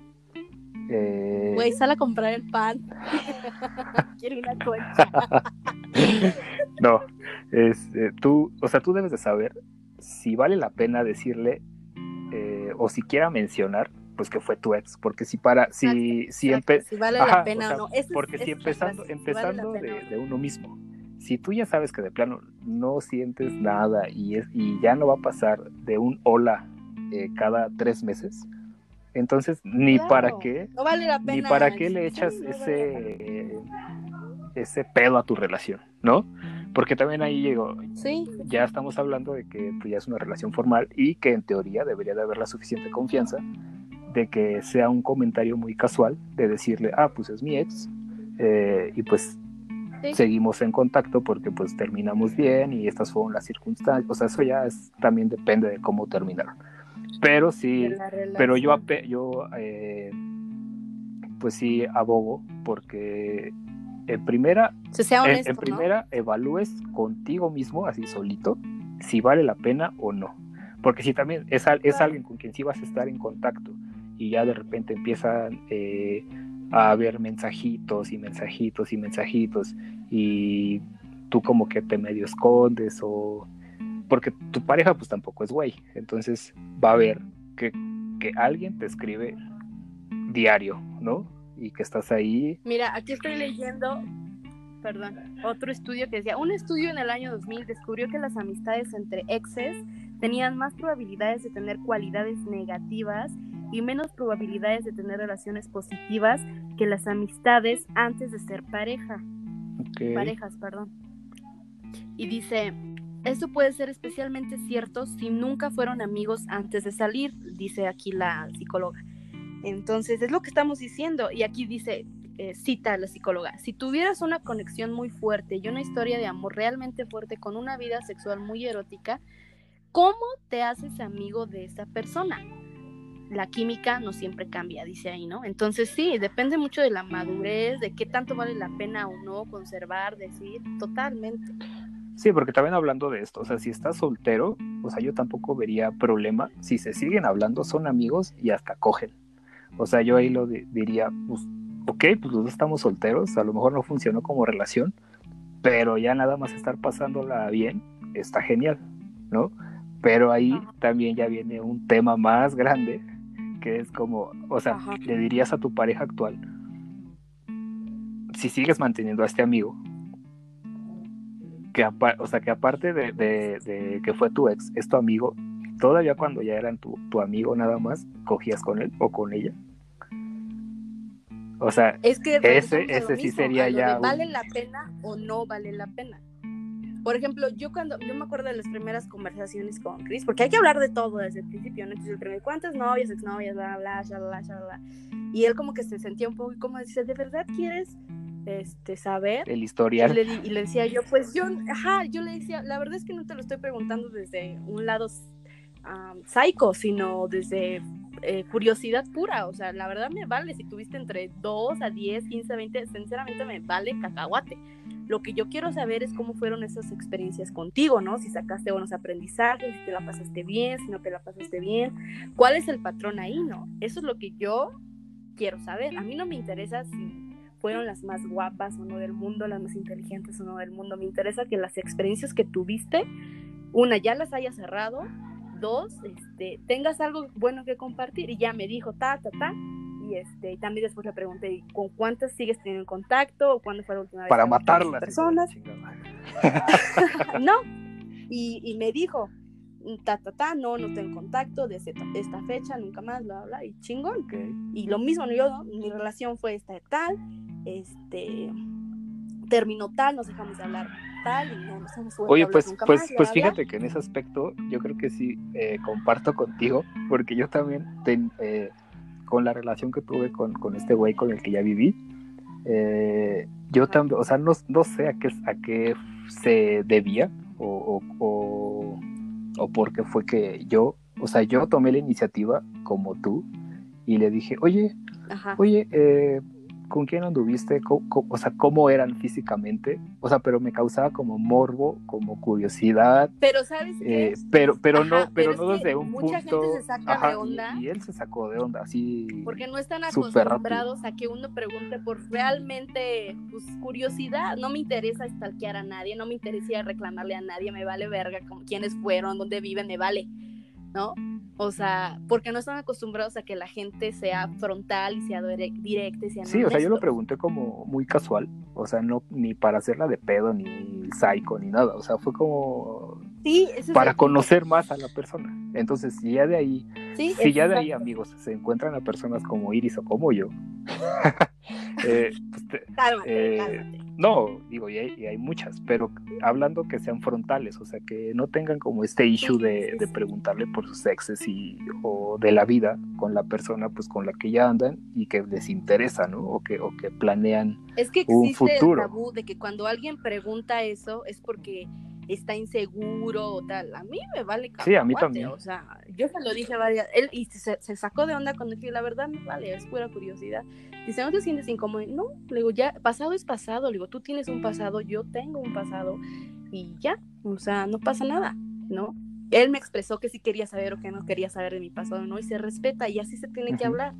Speaker 2: eh,
Speaker 1: güey sal a comprar el pan. *laughs* Quiero una concha. *laughs*
Speaker 2: No, es, eh, tú, o sea, tú debes de saber si vale la pena decirle eh, o siquiera mencionar, pues que fue tu ex, porque si para, si,
Speaker 1: Exacto,
Speaker 2: si
Speaker 1: exacto,
Speaker 2: empe-
Speaker 1: si vale
Speaker 2: Ajá,
Speaker 1: la pena
Speaker 2: o sea,
Speaker 1: o no
Speaker 2: porque si empezando,
Speaker 1: si vale
Speaker 2: empezando de uno mismo, si tú ya sabes que de plano no sientes nada y, es, y ya no va a pasar de un hola eh, cada tres meses, entonces ni
Speaker 1: Claro,
Speaker 2: para qué,
Speaker 1: no vale la pena
Speaker 2: ni para qué le
Speaker 1: sí,
Speaker 2: echas
Speaker 1: vale
Speaker 2: ese, ese pedo a tu relación, ¿no? Porque también ahí llegó,
Speaker 1: sí.
Speaker 2: ya estamos hablando de que pues, ya es una relación formal y que en teoría debería de haber la suficiente confianza de que sea un comentario muy casual, de decirle, ah, pues es mi ex, eh, y pues seguimos en contacto porque pues terminamos bien y estas fueron las circunstancias, o sea, eso ya es, también depende de cómo terminaron. Pero sí, pero yo, yo eh, pues sí abogo porque en primera, en, primera evalúes contigo mismo, así solito, si vale la pena o no. Porque si también es, es alguien con quien sí vas a estar en contacto y ya de repente empiezan eh, a haber mensajitos y mensajitos y mensajitos y tú como que te medio escondes o porque tu pareja pues tampoco es güey, entonces va a ver que, que alguien te escribe diario, ¿no? Y que estás ahí.
Speaker 1: Mira, aquí estoy leyendo, perdón, otro estudio que decía, un estudio en el año 2000 descubrió que las amistades entre exes tenían más probabilidades de tener cualidades negativas y menos probabilidades de tener relaciones positivas que las amistades antes de ser pareja. Parejas, perdón. Y dice, esto puede ser especialmente cierto si nunca fueron amigos antes de salir, dice aquí la psicóloga. Entonces, es lo que estamos diciendo. Y aquí dice, eh, cita a la psicóloga, si tuvieras una conexión muy fuerte y una historia de amor realmente fuerte con una vida sexual muy erótica, ¿cómo te haces amigo de esa persona? La química no siempre cambia, dice ahí, ¿no? Entonces sí, depende mucho de la madurez, de qué tanto vale la pena o no conservar, decir, totalmente.
Speaker 2: Sí, porque también hablando de esto, o sea, si estás soltero, o sea, yo tampoco vería problema si se siguen hablando, son amigos y hasta cogen. O sea, yo ahí lo diría, pues, ok, pues los dos estamos solteros, a lo mejor no funcionó como relación, pero ya nada más estar pasándola bien, está genial, ¿no? Pero ahí también ya viene un tema más grande, que es como, o sea, le dirías a tu pareja actual, si sigues manteniendo a este amigo, que o sea, que aparte de, que fue tu ex, es tu amigo, todavía cuando ya eran tu, amigo nada más, cogías con él o con ella. O sea,
Speaker 1: es que
Speaker 2: ese, ese sí sería ya.
Speaker 1: ¿Vale la pena o no vale la pena? Por ejemplo, yo cuando, yo me acuerdo de las primeras conversaciones con Chris, porque hay que hablar de todo desde el principio, ¿no? Entonces, el primer, ¿cuántas novias, exnovias, bla, bla, bla, bla, bla, Y él como que se sentía un poco como dice, ¿de verdad quieres este, saber?
Speaker 2: El historial.
Speaker 1: Y le, decía yo, pues yo, ajá, yo le decía, la verdad es que no te lo estoy preguntando desde un lado um, psycho, sino desde eh, curiosidad pura, o sea, la verdad me vale, si tuviste entre 2 a 10, 15, 20, sinceramente me vale cacahuate. Lo que yo quiero saber es cómo fueron esas experiencias contigo, ¿no? Si sacaste buenos aprendizajes, si te la pasaste bien, si no te la pasaste bien, cuál es el patrón ahí, ¿no? Eso es lo que yo quiero saber. A mí no me interesa si fueron las más guapas o no del mundo, las más inteligentes o no del mundo. Me interesa que las experiencias que tuviste, una, ya las hayas cerrado, dos, este, tengas algo bueno que compartir. Y ya me dijo, ta, ta, ta, y este también después le pregunté con cuántas sigues teniendo contacto o cuándo fue la última vez
Speaker 2: para matarlas
Speaker 1: personas *laughs* no y, me dijo ta ta ta no no tengo contacto desde esta fecha nunca más bla bla y chingón. Y lo mismo yo mi relación fue esta tal este terminó tal nos dejamos de hablar tal y no nos hemos
Speaker 2: Oye, pues, pues, pues fíjate que en ese aspecto yo creo que sí eh, comparto contigo, porque yo también eh, con la relación que tuve con, este güey con el que ya viví, eh, yo también, o sea, no, sé a qué, a qué se debía o, o, o, por qué fue que yo, o sea, yo tomé la iniciativa como tú y le dije, oye, oye, eh, con quién anduviste, o sea, cómo eran físicamente, o sea, pero me causaba como morbo, como curiosidad.
Speaker 1: Pero sabes
Speaker 2: eh, pero, pero no, pero, no desde un mucha punto. Gente se saca de onda. Y, él se sacó de onda, así.
Speaker 1: Porque no están acostumbrados a que uno pregunte por realmente, pues, curiosidad. No me interesa stalkear a nadie, no me interesa reclamarle a nadie, me vale verga como quiénes fueron, dónde viven, me vale, ¿no? O sea, porque no están acostumbrados a que la gente sea frontal y sea directa y sea
Speaker 2: Sí, o sea, yo lo pregunté como muy casual, o sea, no ni para hacerla de pedo, ni psycho, ni nada, o sea, fue como
Speaker 1: sí,
Speaker 2: para conocer más a la persona. Entonces, ya de ahí
Speaker 1: Sí,
Speaker 2: si ya de ahí, amigos, se encuentran a personas como Iris o como yo, *laughs* eh, pues te-
Speaker 1: Cálmate,
Speaker 2: Eh,
Speaker 1: cálmate.
Speaker 2: no, digo, y hay, y hay muchas, pero hablando que sean frontales, o sea, que no tengan como este issue de, preguntarle por sus exes y, o de la vida con la persona pues con la que ya andan y que les interesa, ¿no? O que, o que planean.
Speaker 1: Es que
Speaker 2: un
Speaker 1: existe el
Speaker 2: futuro.
Speaker 1: tabú de que cuando alguien pregunta eso es porque está inseguro o tal. A mí me vale
Speaker 2: Sí, a mí
Speaker 1: cacahuate,
Speaker 2: también.
Speaker 1: O sea, yo se lo dije varias él y se, se sacó de onda cuando dije, la verdad me vale, es pura curiosidad. Dice, ¿no te sientes incómodo? No, le digo, ya, pasado es pasado. Le digo, tú tienes un pasado, yo tengo un pasado y ya, o sea, no pasa nada, ¿no? Él me expresó que sí quería saber o que no quería saber de mi pasado, ¿no? Y se respeta y así se tiene que
Speaker 2: Ujú.
Speaker 1: hablar.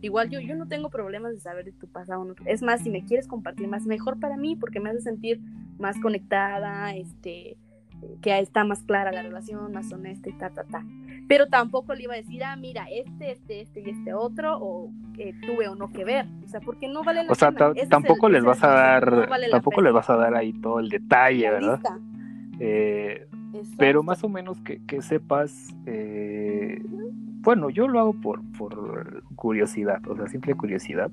Speaker 1: Igual yo, yo no tengo problemas de saber de tu pasado. ¿no? Es más, si me quieres compartir más, mejor para mí, porque me hace sentir más conectada, este, que está más clara la relación, más honesta y ta, ta, ta. Pero tampoco le iba a decir, ah, mira, este, este, este y este otro, o eh, tuve o no que ver. O sea, porque no vale la
Speaker 2: O sea, tampoco
Speaker 1: el-
Speaker 2: les vas a dar,
Speaker 1: no vale
Speaker 2: tampoco les vas a dar ahí todo el detalle, ¿verdad? Eh,
Speaker 1: Exacto.
Speaker 2: pero más o menos que, que sepas, eh, bueno, yo lo hago por, por curiosidad, o sea, simple curiosidad,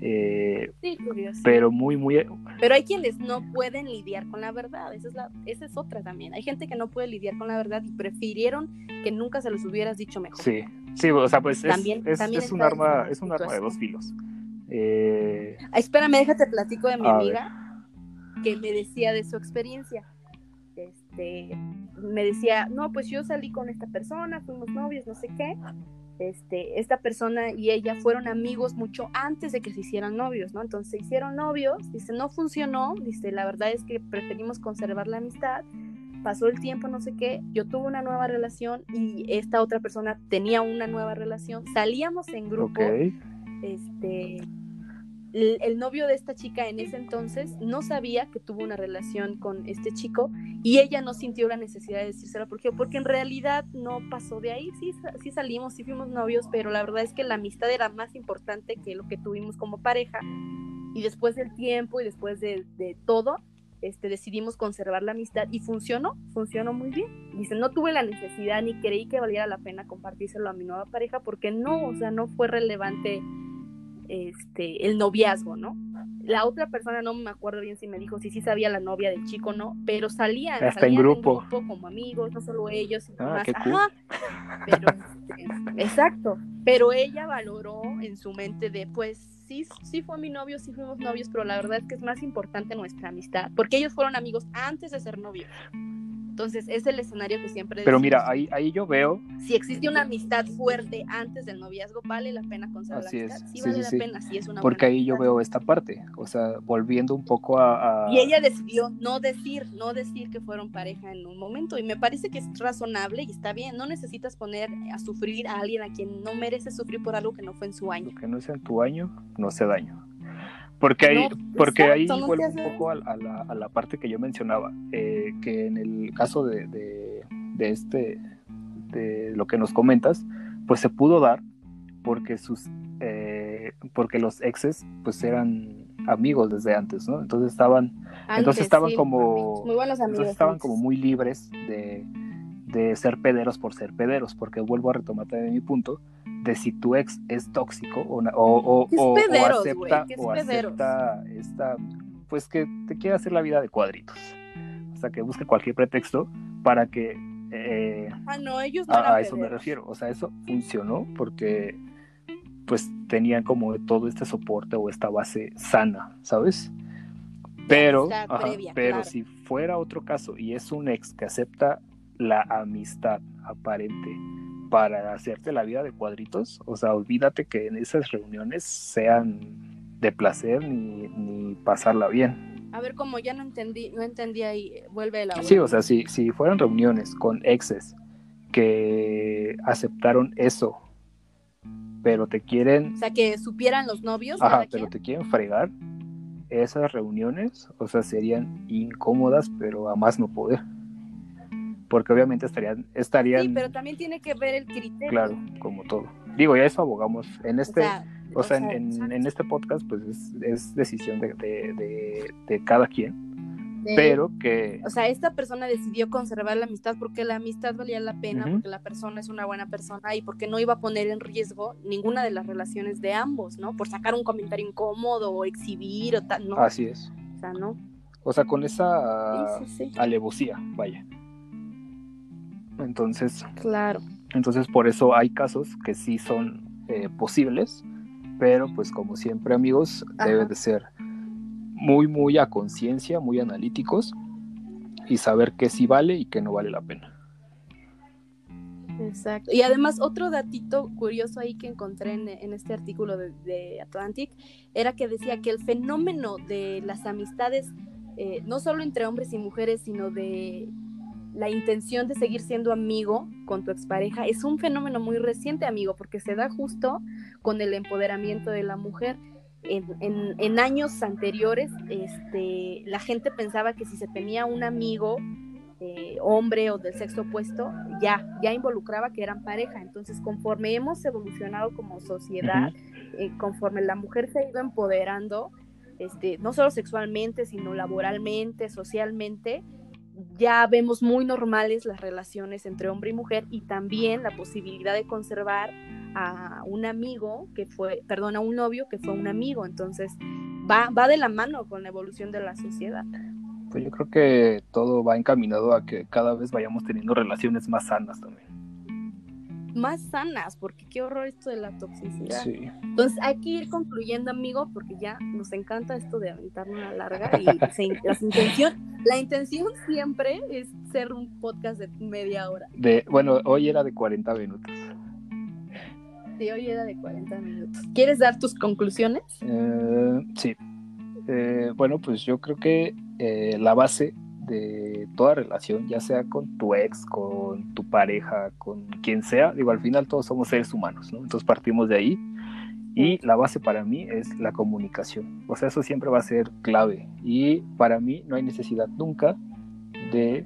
Speaker 2: eh,
Speaker 1: Sí, curioso.
Speaker 2: pero muy, muy,
Speaker 1: Pero hay quienes no pueden lidiar con la verdad, esa es, la, esa es otra también. Hay gente que no puede lidiar con la verdad y prefirieron que nunca se los hubieras dicho mejor.
Speaker 2: sí, sí, o sea, pues es,
Speaker 1: También-
Speaker 2: es,
Speaker 1: también
Speaker 2: es un arma, es un arma de dos filos. Eh,
Speaker 1: Ah, espérame, déjate platico de mi
Speaker 2: ver.
Speaker 1: amiga que me decía de su experiencia. Este, me decía, no, pues yo salí con esta persona, fuimos novios, no sé qué. Este, esta persona y ella fueron amigos mucho antes de que se hicieran novios, ¿no? Entonces se hicieron novios, dice, no funcionó, dice, la verdad es que preferimos conservar la amistad. Pasó el tiempo, no sé qué, yo tuve una nueva relación y esta otra persona tenía una nueva relación. Salíamos en grupo
Speaker 2: ok,
Speaker 1: este el, novio de esta chica en ese entonces no sabía que tuvo una relación con este chico y ella no sintió la necesidad de decírselo. Porque porque en realidad no pasó de ahí. Sí sí salimos sí fuimos novios pero la verdad es que la amistad era más importante que lo que tuvimos como pareja. Y después del tiempo y después de, de todo este decidimos conservar la amistad y funcionó funcionó muy bien. Dice no tuve la necesidad ni creí que valiera la pena compartírselo a mi nueva pareja porque no o sea no fue relevante este, el noviazgo, ¿no? La otra persona no me acuerdo bien si me dijo si sí sabía la novia del chico no, pero salían,
Speaker 2: Hasta en
Speaker 1: salían
Speaker 2: grupo.
Speaker 1: como amigos, no solo ellos, sino
Speaker 2: Ah,
Speaker 1: más.
Speaker 2: qué cool.
Speaker 1: Ajá. Pero, *laughs* este, exacto. Pero ella valoró en su mente de, pues, sí, sí fue mi novio, sí fuimos novios, pero la verdad es que es más importante nuestra amistad, porque ellos fueron amigos antes de ser novios. Entonces, es el escenario que siempre
Speaker 2: pero
Speaker 1: decimos.
Speaker 2: mira, ahí, ahí yo veo,
Speaker 1: si existe una amistad fuerte antes del noviazgo, vale la pena conservar
Speaker 2: Así
Speaker 1: la
Speaker 2: es,
Speaker 1: amistad. Sí,
Speaker 2: sí,
Speaker 1: vale
Speaker 2: sí,
Speaker 1: la pena, sí es una
Speaker 2: porque ahí yo
Speaker 1: amistad.
Speaker 2: veo esta parte, o sea, volviendo un poco a... a-
Speaker 1: Y ella decidió no decir, no decir que fueron pareja en un momento. Y me parece que es razonable y está bien. No necesitas poner a sufrir a alguien a quien no merece sufrir por algo que no fue en su año.
Speaker 2: lo que no es en tu año, no se daño. Porque ahí,
Speaker 1: No,
Speaker 2: porque ahí vuelvo un poco a, a la, a la parte que yo mencionaba, eh, que en el caso de, de, de este, de lo que nos comentas, pues se pudo dar porque sus, eh, porque los exes, pues eran amigos desde antes, ¿no? Entonces estaban,
Speaker 1: Antes,
Speaker 2: Entonces estaban
Speaker 1: sí,
Speaker 2: como-
Speaker 1: muy buenos amigos.
Speaker 2: entonces estaban como muy libres de, de ser pederos por ser pederos, porque vuelvo a retomar también mi punto de si tu ex es tóxico o, o, o,
Speaker 1: ¿Qué es
Speaker 2: o- acepta,
Speaker 1: es
Speaker 2: o acepta esta, pues que te quiere hacer la vida de cuadritos. O sea, que busque cualquier pretexto para que... eh,
Speaker 1: Ah, no, ellos no
Speaker 2: a, eso me refiero. O sea, eso funcionó porque pues tenían como todo este soporte o esta base sana, ¿sabes? Pero,
Speaker 1: amistad
Speaker 2: ajá,
Speaker 1: previa,
Speaker 2: pero
Speaker 1: claro.
Speaker 2: si fuera otro caso y es un ex que acepta la amistad aparente para hacerte la vida de cuadritos, o sea, olvídate que en esas reuniones sean de placer ni, ni pasarla bien.
Speaker 1: A ver, como ya no entendí, no entendí ahí, vuelve la
Speaker 2: Sí, o sea, si, si fueran reuniones con exes que aceptaron eso, pero te quieren,
Speaker 1: O sea, que supieran los novios.
Speaker 2: ajá, pero
Speaker 1: quien.
Speaker 2: te quieren fregar, esas reuniones, o sea, serían incómodas, pero a más no poder. Porque obviamente estarían, estarían,
Speaker 1: Sí, pero también tiene que ver el criterio.
Speaker 2: claro, como todo. Digo, ya eso abogamos. En este, o sea, en,
Speaker 1: o sea,
Speaker 2: en- este podcast, pues es, es decisión de, de- de- de cada quien. pero que...
Speaker 1: O sea, esta persona decidió conservar la amistad porque la amistad valía la pena, porque la persona es una buena persona y porque no iba a poner en riesgo ninguna de las relaciones de ambos, ¿no? Por sacar un comentario incómodo o exhibir o tal, ¿no?
Speaker 2: Así es.
Speaker 1: O sea, ¿no?
Speaker 2: O sea, con esa alevosía, vaya. Entonces...
Speaker 1: Claro.
Speaker 2: Entonces, por eso hay casos que sí son eh, posibles, pero pues como siempre amigos, debe de ser muy, muy a conciencia, muy analíticos y saber qué sí vale y qué no vale la pena.
Speaker 1: Exacto. Y además otro datito curioso ahí que encontré en, este artículo de, Atlantic era que decía que el fenómeno de las amistades, eh, no solo entre hombres y mujeres, sino de la intención de seguir siendo amigo con tu expareja, es un fenómeno muy reciente, amigo, porque se da justo con el empoderamiento de la mujer en, años anteriores, este, la gente pensaba que si se tenía un amigo eh, hombre o del sexo opuesto, ya, ya involucraba que eran pareja. Entonces, conforme hemos evolucionado como sociedad, eh, conforme la mujer se ha ido empoderando, este, no solo sexualmente, sino laboralmente, socialmente, ya vemos muy normales las relaciones entre hombre y mujer y también la posibilidad de conservar a un amigo que fue, perdón, a un novio que fue un amigo. Entonces, va, va de la mano con la evolución de la sociedad.
Speaker 2: Pues yo creo que todo va encaminado a que cada vez vayamos teniendo relaciones más sanas también.
Speaker 1: Más sanas, porque qué horror esto de la toxicidad. Sí. Entonces hay que ir concluyendo, amigo, porque ya nos encanta esto de aventar una larga y *laughs* la, intención, la intención siempre es ser un podcast de media hora.
Speaker 2: De, bueno, hoy era de 40 minutos.
Speaker 1: Sí, hoy era de 40 minutos. ¿Quieres dar tus conclusiones?
Speaker 2: Eh, sí. Eh, bueno, pues yo creo que eh, la base de toda relación, ya sea con tu ex, con tu pareja, con quien sea, digo, al final todos somos seres humanos, ¿no? Entonces partimos de ahí. Y la base para mí es la comunicación. O sea, eso siempre va a ser clave. Y para mí no hay necesidad nunca de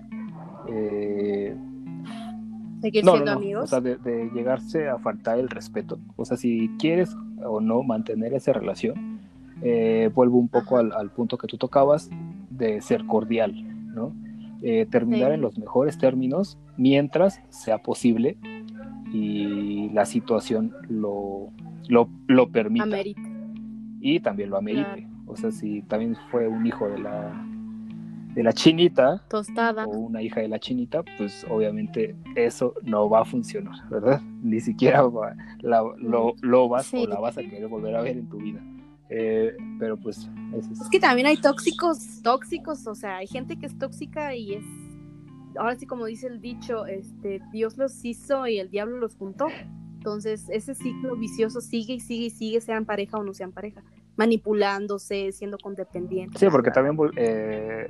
Speaker 1: Seguir siendo amigos.
Speaker 2: O sea, de, llegarse a faltar el respeto. O sea, si quieres o no mantener esa relación, eh, vuelvo un poco al, punto que tú tocabas de ser cordial, ¿no? Eh, terminar en los mejores términos mientras sea posible y la situación lo, lo, lo permita. Y también lo amerite. O sea, si también fue un hijo de la de la chinita
Speaker 1: tostada
Speaker 2: o una hija de la chinita, pues obviamente eso no va a funcionar, ¿verdad? Ni siquiera lo, vas o la vas a querer volver a ver en tu vida. Eh, pero pues
Speaker 1: es, que también hay tóxicos, tóxicos, o sea, hay gente que es tóxica y es, ahora sí como dice el dicho, este, Dios los hizo y el diablo los juntó. Entonces, ese ciclo vicioso sigue y sigue y sigue, sean pareja o no sean pareja manipulándose, siendo condependientes.
Speaker 2: Sí, porque también eh,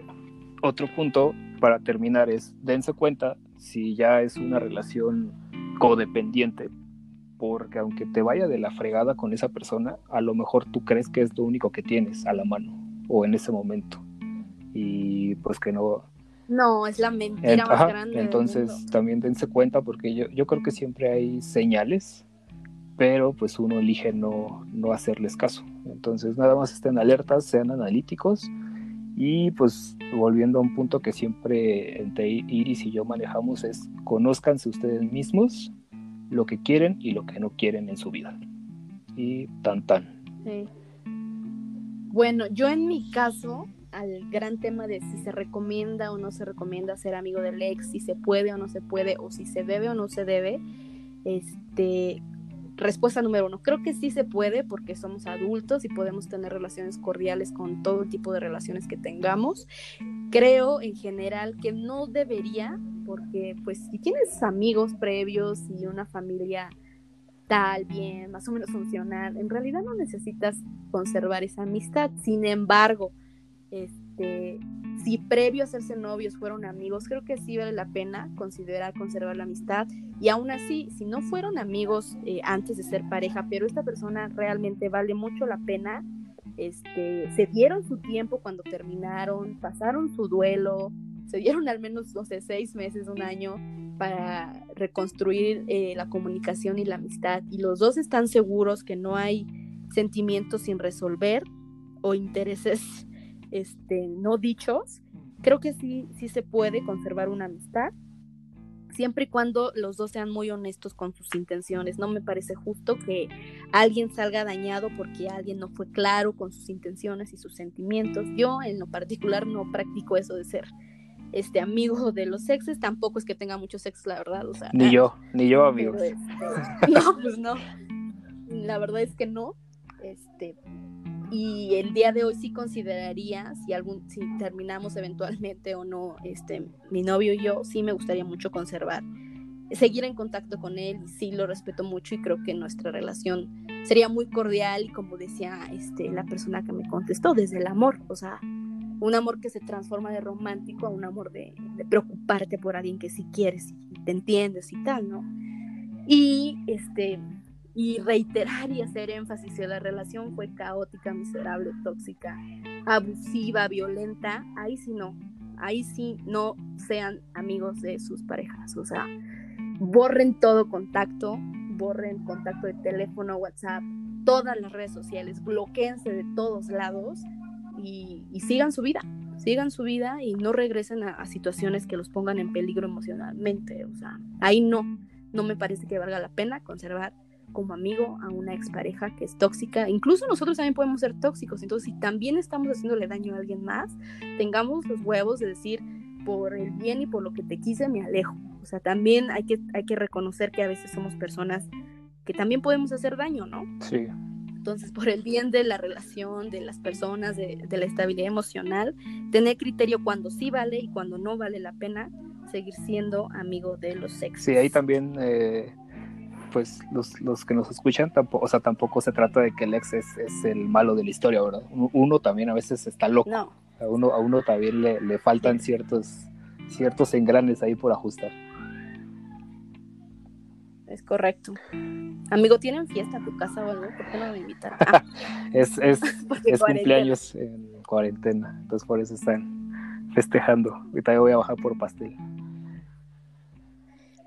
Speaker 2: otro punto para terminar es, dense cuenta si ya es una relación codependiente, porque aunque te vaya de la fregada con esa persona, a lo mejor tú crees que es lo único que tienes a la mano o en ese momento. Y pues que no...
Speaker 1: No, es la mentira más grande.
Speaker 2: Entonces también dense cuenta porque yo, yo creo que siempre hay señales, pero pues uno elige no, no hacerles caso. Entonces nada más estén alertas, sean analíticos y pues volviendo a un punto que siempre entre Iris y yo manejamos es conózcanse ustedes mismos lo que quieren y lo que no quieren en su vida. Y tan tan.
Speaker 1: Bueno, yo en mi caso, al gran tema de si se recomienda o no se recomienda ser amigo del ex, si se puede o no se puede, o si se debe o no se debe, este, Respuesta número uno, creo que sí se puede porque somos adultos y podemos tener relaciones cordiales con todo tipo de relaciones que tengamos. Creo en general que no debería, porque pues si tienes amigos previos y una familia tal, bien, más o menos funcional, en realidad no necesitas conservar esa amistad. Sin embargo, este, si previo a hacerse novios fueron amigos, creo que sí vale la pena considerar conservar la amistad. Y aún así, si no fueron amigos eh, antes de ser pareja, pero esta persona realmente vale mucho la pena, este, se dieron su tiempo cuando terminaron, pasaron su duelo, se dieron al menos, no sé, seis meses, un año para reconstruir eh, la comunicación y la amistad. Y los dos están seguros que no hay sentimientos sin resolver o intereses este, no dichos, creo que sí, sí se puede conservar una amistad, siempre y cuando los dos sean muy honestos con sus intenciones. No me parece justo que alguien salga dañado porque alguien no fue claro con sus intenciones y sus sentimientos. Yo en lo particular no practico eso de ser este amigo de los exes, tampoco es que tenga muchos exes, la verdad. O sea,
Speaker 2: ni yo, ni yo, amigos.
Speaker 1: Este, *laughs* no, pues no. La verdad es que no. Este, y el día de hoy sí consideraría si algún si terminamos eventualmente o no este mi novio y yo sí me gustaría mucho conservar seguir en contacto con él y sí lo respeto mucho y creo que nuestra relación sería muy cordial y como decía este la persona que me contestó desde el amor o sea un amor que se transforma de romántico a un amor de, de preocuparte por alguien que sí quieres y te entiendes y tal no y este y reiterar y hacer énfasis si la relación fue caótica, miserable, tóxica, abusiva, violenta, ahí sí no, ahí sí no sean amigos de sus parejas, o sea, borren todo contacto, borren contacto de teléfono, WhatsApp, todas las redes sociales, bloqueense de todos lados y, sigan su vida, sigan su vida y no regresen a, a situaciones que los pongan en peligro emocionalmente, o sea, ahí no, no me parece que valga la pena conservar como amigo a una expareja que es tóxica. Incluso nosotros también podemos ser tóxicos. Entonces, si también estamos haciéndole daño a alguien más, tengamos los huevos de decir, por el bien y por lo que te quise, me alejo. O sea, también hay que, hay que reconocer que a veces somos personas que también podemos hacer daño, ¿no?
Speaker 2: Sí.
Speaker 1: Entonces, por el bien de la relación, de las personas, de, de la estabilidad emocional, tener criterio cuando sí vale y cuando no vale la pena seguir siendo amigo de los sexos.
Speaker 2: Sí, ahí también eh, pues los, los, que nos escuchan, tampoco, o sea, tampoco se trata de que el ex es, es el malo de la historia, ¿verdad? Uno, también a veces está loco.
Speaker 1: No.
Speaker 2: A uno, a uno también le, le faltan ciertos, ciertos engranes ahí por ajustar.
Speaker 1: Es correcto. Amigo, ¿tienen fiesta a tu casa o algo? ¿Por qué no me invitan? *laughs* Ah.
Speaker 2: es es, *laughs* es cumpleaños en cuarentena, entonces por eso están festejando. Ahorita voy a bajar por pastel.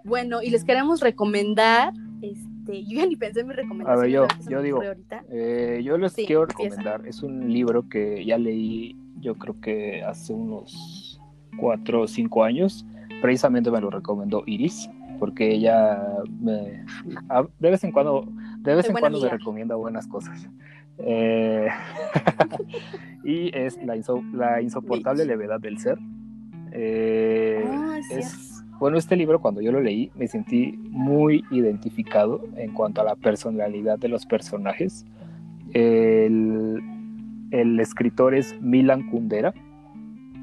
Speaker 1: Bueno, y les queremos recomendar este, yo ya ni pensé en mi recomendación.
Speaker 2: A ver, yo, yo digo, eh, yo les sí, quiero recomendar, empieza. es un libro que ya leí, yo creo que hace unos cuatro o cinco años, precisamente me lo recomendó Iris, porque ella me, de vez en cuando, de vez en cuando me recomienda buenas cosas. Eh, *laughs* y es la, inso la insoportable levedad del ser. Eh,
Speaker 1: ah,
Speaker 2: es bueno, este libro cuando yo lo leí me sentí muy identificado en cuanto a la personalidad de los personajes. El, el escritor es Milan Kundera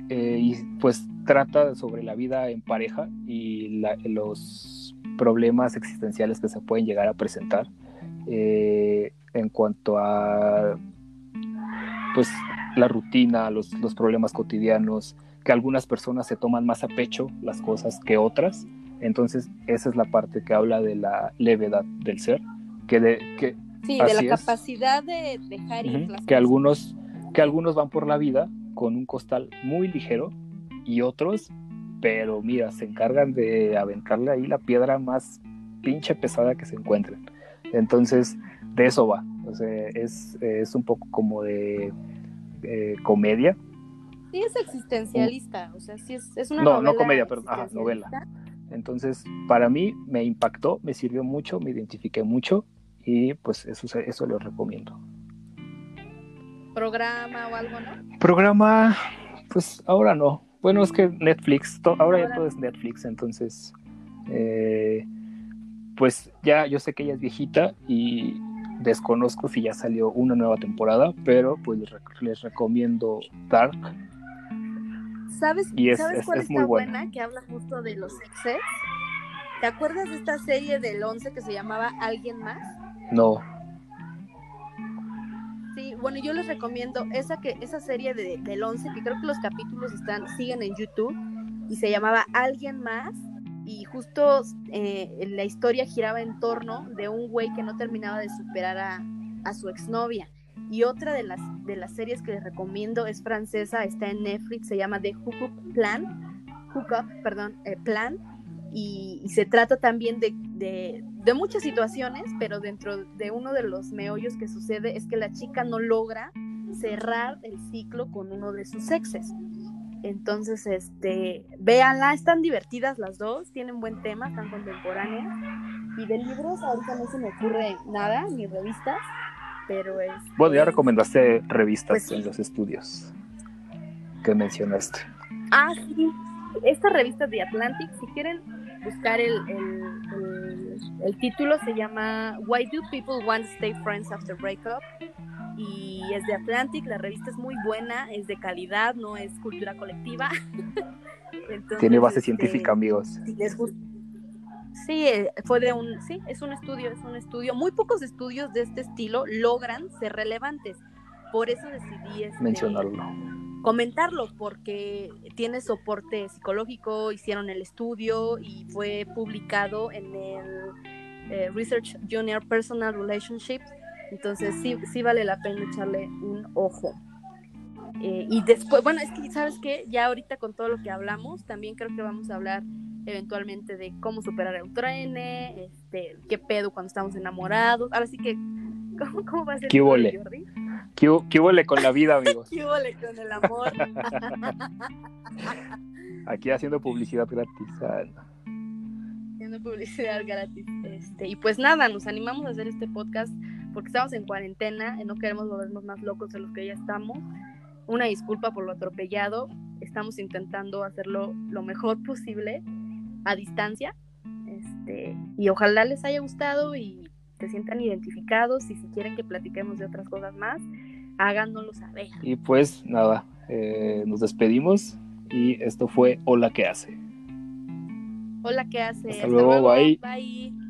Speaker 2: eh, y pues trata sobre la vida en pareja y la, los problemas existenciales que se pueden llegar a presentar eh, en cuanto a pues la rutina, los, los problemas cotidianos, que algunas personas se toman más a pecho las cosas que otras. Entonces, esa es la parte que habla de la levedad del ser, que de que
Speaker 1: sí, de la es, capacidad de dejar ir uh -huh, las
Speaker 2: que cosas. algunos que algunos van por la vida con un costal muy ligero y otros, pero mira, se encargan de aventarle ahí la piedra más pinche pesada que se encuentren. Entonces, de eso va. O sea, es, es un poco como de eh, comedia,
Speaker 1: Sí, es existencialista, o sea, sí es, es una
Speaker 2: no,
Speaker 1: novela.
Speaker 2: No, comedia, perdón, ajá, novela. Entonces, para mí me impactó, me sirvió mucho, me identifiqué mucho y pues eso, eso lo recomiendo.
Speaker 1: ¿Programa o algo, no?
Speaker 2: Programa, pues ahora no. Bueno, es que Netflix, to, ahora, ahora, ya todo es Netflix, entonces, eh, pues ya yo sé que ella es viejita y desconozco si ya salió una nueva temporada, pero pues les, les recomiendo Dark,
Speaker 1: ¿Sabes, es, ¿sabes es, cuál es está buena? buena? Que habla justo de los exes. ¿Te acuerdas de esta serie del 11 que se llamaba Alguien más?
Speaker 2: No.
Speaker 1: Sí, bueno, yo les recomiendo esa que esa serie de, del 11, que creo que los capítulos están siguen en YouTube y se llamaba Alguien más y justo eh, la historia giraba en torno de un güey que no terminaba de superar a, a su exnovia. Y otra de las, de las series que les recomiendo es francesa, está en Netflix, se llama The Hookup Plan, Hookup, perdón, eh, Plan, y, y, se trata también de, de, de, muchas situaciones, pero dentro de uno de los meollos que sucede es que la chica no logra cerrar el ciclo con uno de sus exes. Entonces, este, véanla, están divertidas las dos, tienen buen tema, están contemporáneas. Y de libros ahorita no se me ocurre nada, ni revistas, pero es...
Speaker 2: Bueno, ya recomendaste revistas pues en los estudios que mencionaste.
Speaker 1: Ah, sí, estas revistas de Atlantic, si quieren buscar el, el, el, título, se llama Why Do People Want to Stay Friends After Breakup? Y es de Atlantic, la revista es muy buena, es de calidad, no es cultura colectiva. *laughs*
Speaker 2: Tiene base este, científica, amigos.
Speaker 1: Sí, eh, fue de un, sí, es un estudio, es un estudio. Muy pocos estudios de este estilo logran ser relevantes. Por eso decidí este,
Speaker 2: mencionarlo
Speaker 1: comentarlo porque tiene soporte psicológico, hicieron el estudio y fue publicado en el eh, Research Junior Personal Relationships, entonces sí, sí vale la pena echarle un ojo. Eh, y después, bueno, es que sabes que ya ahorita con todo lo que hablamos, también creo que vamos a hablar eventualmente de cómo superar el tren, este, qué pedo cuando estamos enamorados. Ahora sí que, *laughs* ¿cómo, va a ser?
Speaker 2: ¿Qué ¿Qué, huele con la vida, amigos? *laughs*
Speaker 1: ¿Qué huele con el amor? *laughs*
Speaker 2: Aquí haciendo publicidad gratis. Ah,
Speaker 1: haciendo publicidad gratis. Este, y pues nada, nos animamos a hacer este podcast porque estamos en cuarentena y no queremos volvernos más locos de los que ya estamos. Una disculpa por lo atropellado. Estamos intentando hacerlo lo mejor posible a distancia. Este, y ojalá les haya gustado y se sientan identificados y si quieren que platiquemos de otras cosas más, háganoslo saber.
Speaker 2: Y pues nada, eh, nos despedimos y esto fue Hola, ¿qué hace?
Speaker 1: Hola, ¿qué hace?
Speaker 2: Hasta, luego, bye.
Speaker 1: Bye.